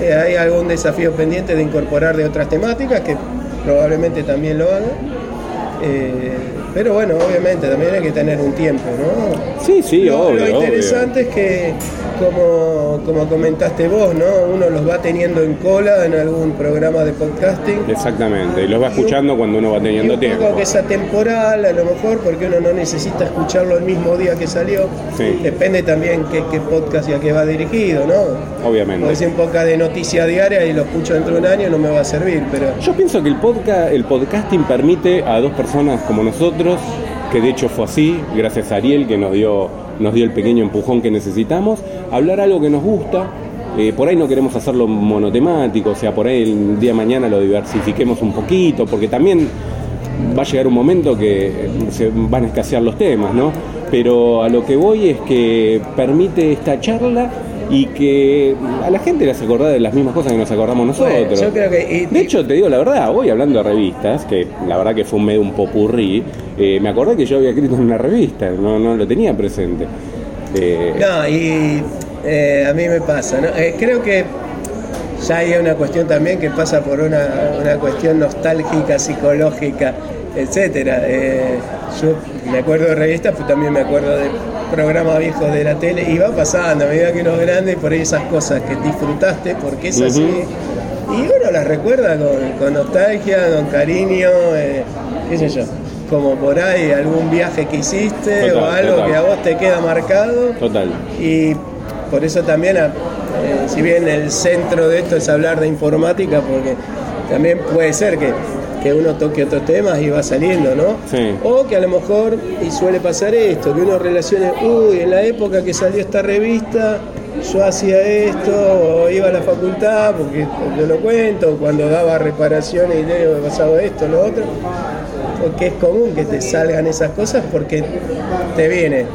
Speaker 2: eh, hay algún desafío pendiente de incorporar de otras temáticas que probablemente también lo haga. Eh, pero bueno, obviamente también hay que tener un tiempo, ¿no?
Speaker 1: Sí, sí,
Speaker 2: lo,
Speaker 1: obvio,
Speaker 2: lo
Speaker 1: obvio.
Speaker 2: interesante es que, como, como comentaste vos, ¿no? Uno los va teniendo en cola en algún programa de podcasting.
Speaker 1: Exactamente, y los va
Speaker 2: Y
Speaker 1: escuchando cuando uno va
Speaker 2: Y
Speaker 1: teniendo
Speaker 2: un
Speaker 1: tiempo.
Speaker 2: poco que es atemporal, a lo mejor, porque uno no necesita escucharlo el mismo día que salió.
Speaker 1: Sí.
Speaker 2: Depende también qué, qué podcast y a qué va dirigido, ¿no?
Speaker 1: Obviamente.
Speaker 2: Puede ser un podcast de noticia diaria y lo escucho dentro de un año, no me va a servir, pero
Speaker 1: Yo pienso que el podcast, el podcasting permite a dos personas como nosotros, que de hecho fue así, gracias a Ariel que nos dio, nos dio el pequeño empujón que necesitamos, hablar algo que nos gusta. Eh, por ahí no queremos hacerlo monotemático, o sea, por ahí el día de mañana lo diversifiquemos un poquito, porque también va a llegar un momento que se van a escasear los temas, ¿no? Pero a lo que voy es que permite esta charla y que a la gente le hace acordar de las mismas cosas que nos acordamos nosotros.
Speaker 2: Bueno, yo creo que- y-
Speaker 1: de hecho, te digo la verdad, hoy hablando de revistas, que la verdad que fue un medio un popurrí, eh, me acordé que yo había escrito en una revista, no, no lo tenía presente. Eh,
Speaker 2: no, y eh, a mí me pasa, ¿no? Eh, creo que ya hay una cuestión también que pasa por una, una cuestión nostálgica, psicológica, etcétera. Eh, yo me acuerdo de revistas, pues también me acuerdo de programas viejos de la tele, y va pasando a medida que uno es grande, por ahí esas cosas que disfrutaste, porque es así. Y uno las recuerda con, con nostalgia, con cariño, eh, qué sé yo. Como por ahí algún viaje que hiciste
Speaker 1: Total,
Speaker 2: o algo
Speaker 1: total.
Speaker 2: que a vos te queda marcado.
Speaker 1: total.
Speaker 2: Y por eso también, eh, si bien el centro de esto es hablar de informática, porque también puede ser que, que uno toque otros temas y va saliendo, ¿no?
Speaker 1: Sí.
Speaker 2: O que a lo mejor, y suele pasar esto, que uno relacione, uy, en la época que salió esta revista, yo hacía esto, o iba a la facultad, porque yo lo cuento, cuando daba reparaciones y leo, pasaba esto, lo otro. Porque es común que te salgan esas cosas porque te viene.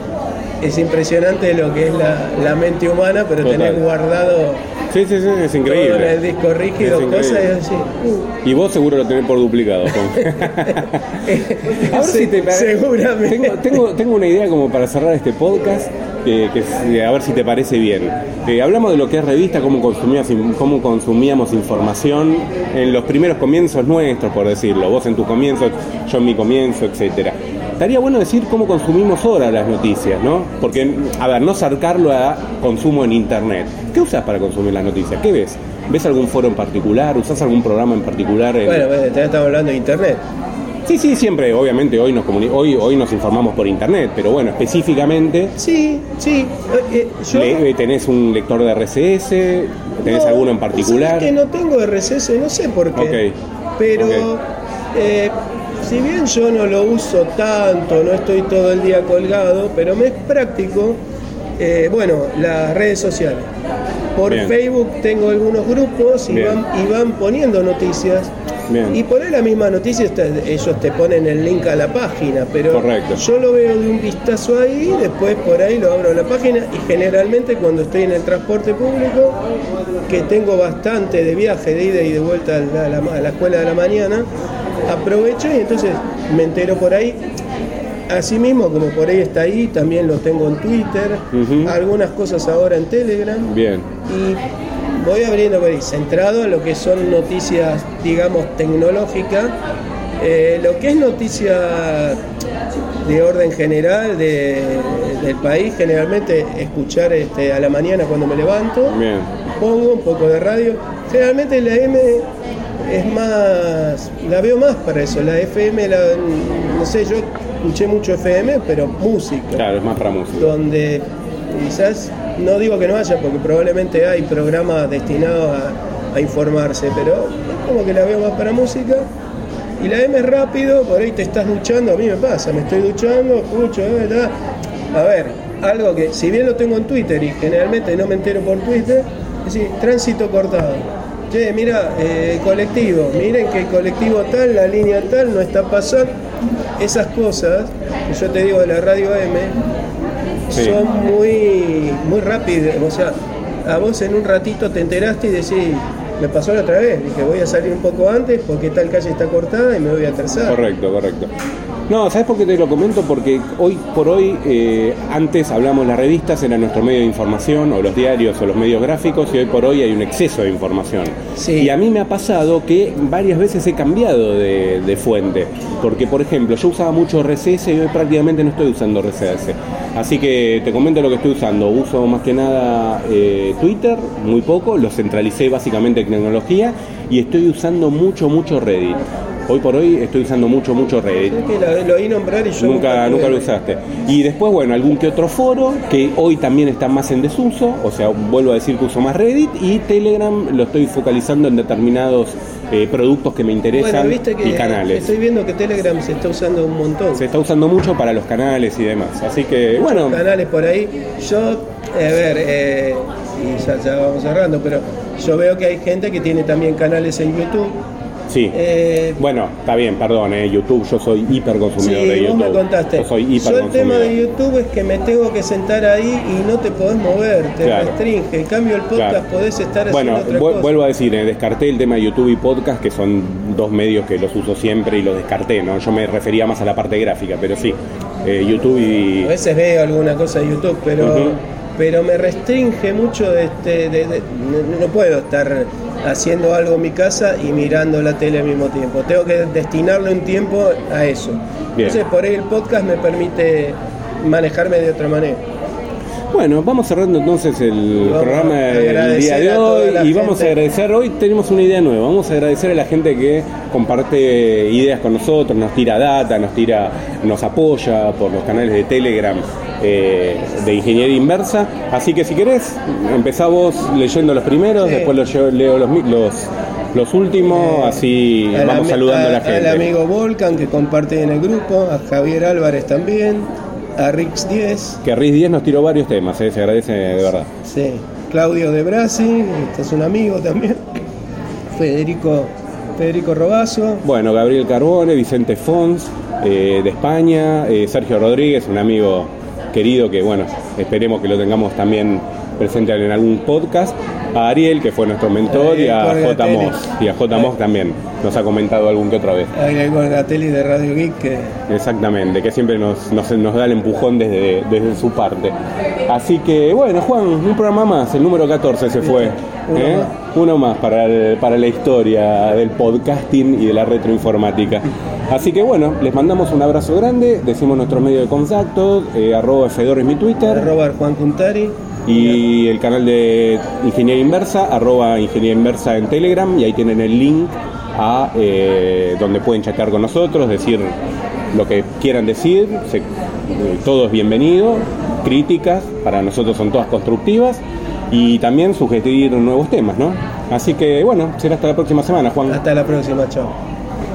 Speaker 2: Es impresionante lo que es la, la mente humana, pero
Speaker 1: Total.
Speaker 2: tenés guardado
Speaker 1: Sí, sí, sí, es
Speaker 2: todo en el
Speaker 1: increíble.
Speaker 2: disco rígido,
Speaker 1: Es
Speaker 2: cosas y
Speaker 1: increíble.
Speaker 2: así. uh,
Speaker 1: Y vos seguro lo tenés por duplicado, Juan. (laughs) A ver si te
Speaker 2: Seguramente.
Speaker 1: Tengo, tengo, tengo una idea como para cerrar este podcast, que, que es- a ver si te parece bien. Eh, hablamos de lo que es revista, cómo consumías, cómo consumíamos información en los primeros comienzos nuestros, por decirlo. Vos en tus comienzos, yo en mi comienzo, etcétera. Estaría bueno decir cómo consumimos ahora las noticias, ¿no? Porque, a ver, no acercarlo a consumo en internet. ¿Qué usas para consumir las noticias? ¿Qué ves? ¿Ves algún foro en particular? ¿Usás algún programa en particular? en-
Speaker 2: Bueno, bueno, ya estamos hablando de internet.
Speaker 1: Sí, sí, siempre, obviamente, hoy nos, hoy, hoy nos informamos por internet, pero bueno, específicamente,
Speaker 2: Sí, sí. eh, eh, yo,
Speaker 1: le- eh, ¿tenés un lector de RCS? ¿Tenés
Speaker 2: No,
Speaker 1: alguno en particular?
Speaker 2: ¿sabes que no tengo RSS, no sé por qué.
Speaker 1: Ok,
Speaker 2: Pero eh, si bien yo no lo uso tanto, no estoy todo el día colgado, pero me es práctico, eh, bueno, las redes sociales. Por
Speaker 1: Bien.
Speaker 2: Facebook tengo algunos grupos y van, y van poniendo noticias.
Speaker 1: Bien.
Speaker 2: Y por ahí la misma noticia, ellos te ponen el link a la página, pero
Speaker 1: Correcto.
Speaker 2: yo lo veo de un vistazo ahí, después por ahí lo abro a la página y generalmente cuando estoy en el transporte público, que tengo bastante de viaje, de ida y de vuelta la- a la escuela de la mañana, aprovecho y entonces me entero por ahí. Asimismo, como por ahí está ahí, también lo tengo en Twitter, algunas cosas ahora en Telegram
Speaker 1: Bien.
Speaker 2: y voy abriendo por ahí, centrado en lo que son noticias, digamos, tecnológicas. Eh, lo que es noticia de orden general de- del país, generalmente escuchar este, a la mañana cuando me levanto,
Speaker 1: Bien.
Speaker 2: pongo un poco de radio. Generalmente la M es más, la veo más para eso, la FM, la, no sé, yo escuché mucho FM, pero música
Speaker 1: Claro, es más para música.
Speaker 2: donde quizás, no digo que no haya, porque probablemente hay programas destinados a, a informarse, pero es como que la veo más para música. Y la M es rápido, por ahí te estás duchando, a mí me pasa, me estoy duchando, escucho, eh, ta. a ver, algo que si bien lo tengo en Twitter y generalmente no me entero por Twitter, es decir, tránsito cortado. Che, mira, eh, colectivo, miren que el colectivo tal, la línea tal no está pasando. Esas cosas que yo te digo de la radio M,
Speaker 1: Sí.
Speaker 2: son muy, muy rápidas. O sea, a vos en un ratito te enteraste y decís, me pasó la otra vez, dije voy a salir un poco antes porque tal calle está cortada y me voy a atrasar.
Speaker 1: Correcto, correcto. No, ¿sabes por qué te lo comento? Porque hoy por hoy, eh, antes hablamos las revistas, era nuestro medio de información, o los diarios o los medios gráficos, y hoy por hoy hay un exceso de información.
Speaker 2: Sí.
Speaker 1: Y a mí me ha pasado que varias veces he cambiado de, de fuente. Porque, por ejemplo, yo usaba mucho RCS y hoy prácticamente no estoy usando RCS. Así que te comento lo que estoy usando. Uso más que nada eh, Twitter, muy poco, lo centralicé básicamente en tecnología, y estoy usando mucho, mucho Reddit. Hoy por hoy estoy usando mucho, mucho Reddit.
Speaker 2: La- lo oí nombrar y yo
Speaker 1: Nunca, nunca lo usaste. Y después, bueno, algún que otro foro, que hoy también está más en desuso, o sea, vuelvo a decir que uso más Reddit, y Telegram lo estoy focalizando en determinados eh, productos que me interesan
Speaker 2: Bueno, viste que
Speaker 1: y canales.
Speaker 2: estoy viendo que Telegram se está usando un montón.
Speaker 1: Se está usando mucho para los canales y demás. Así que, bueno,
Speaker 2: canales por ahí. Yo, a ver, eh, y ya, ya vamos cerrando, pero yo veo que hay gente que tiene también canales en YouTube.
Speaker 1: Sí.
Speaker 2: Eh,
Speaker 1: Bueno, está bien, perdón, eh, YouTube, yo soy hiper consumidor
Speaker 2: Sí,
Speaker 1: de
Speaker 2: vos
Speaker 1: YouTube.
Speaker 2: me contaste.
Speaker 1: Yo soy hiper
Speaker 2: Yo el tema de. YouTube es que me tengo que sentar ahí y no te podés mover, te
Speaker 1: Claro.
Speaker 2: restringe. En cambio el podcast
Speaker 1: Claro.
Speaker 2: podés estar haciendo
Speaker 1: Bueno, vu-
Speaker 2: cosa.
Speaker 1: vuelvo a decir, eh, descarté el tema de YouTube y podcast, que son dos medios que los uso siempre y los descarté, ¿no? Yo me refería más a la parte gráfica, pero sí, YouTube y...
Speaker 2: A veces veo alguna cosa de YouTube, pero, pero me restringe mucho de este, de- de- no, no puedo estar haciendo algo en mi casa y mirando la tele al mismo tiempo. Tengo que destinarle un tiempo a eso.
Speaker 1: Bien.
Speaker 2: Entonces por ahí el podcast me permite manejarme de otra manera.
Speaker 1: Bueno, vamos cerrando entonces el
Speaker 2: Vamos
Speaker 1: programa del día de hoy y vamos a agradecer, hoy tenemos una idea nueva, vamos a agradecer a la gente que comparte ideas con nosotros, nos tira data, nos tira, nos apoya por los canales de Telegram eh, de Ingeniería Inversa, así que si querés, empezamos leyendo los primeros,
Speaker 2: Sí.
Speaker 1: después los, leo los, los, los últimos, así
Speaker 2: Al
Speaker 1: vamos saludando a la
Speaker 2: Al
Speaker 1: gente.
Speaker 2: amigo Volcan que comparte en el grupo, a Javier Álvarez también, a Rix 10,
Speaker 1: Que Riz 10 nos tiró varios temas, eh, se agradece de verdad.
Speaker 2: sí, Claudio de Brasi, este es un amigo también, (laughs) Federico, Federico Robazo,
Speaker 1: Bueno, Gabriel Carbone, Vicente Fons, eh, de España, eh, Sergio Rodríguez, un amigo querido que, bueno, esperemos que lo tengamos también presente en algún podcast. A Ariel, que fue nuestro mentor, y a
Speaker 2: Ariel
Speaker 1: J. Moss. Y a J. Moss también nos ha comentado algún que otra vez.
Speaker 2: la tele de Radio Geek que
Speaker 1: Exactamente, que siempre nos, nos, nos da el empujón desde, desde su parte. Así que, bueno, Juan, un programa más, el número 14 se fue.
Speaker 2: Uno
Speaker 1: ¿eh?
Speaker 2: más.
Speaker 1: Uno más para, el- para la historia del podcasting y de la retroinformática. Así que, bueno, les mandamos un abrazo grande, decimos nuestro medio de contacto, eh, arroba Fedor es mi Twitter,
Speaker 2: arroba Juan Cuntari,
Speaker 1: y el canal de Ingeniería Inversa, arroba Ingeniería Inversa en Telegram, y ahí tienen el link a eh, donde pueden chatear con nosotros, decir lo que quieran decir, se- eh, todo es bienvenido, críticas, para nosotros son todas constructivas, y también sugerir nuevos temas, ¿no? Así que bueno, será hasta la próxima semana, Juan.
Speaker 2: hasta la próxima, chao.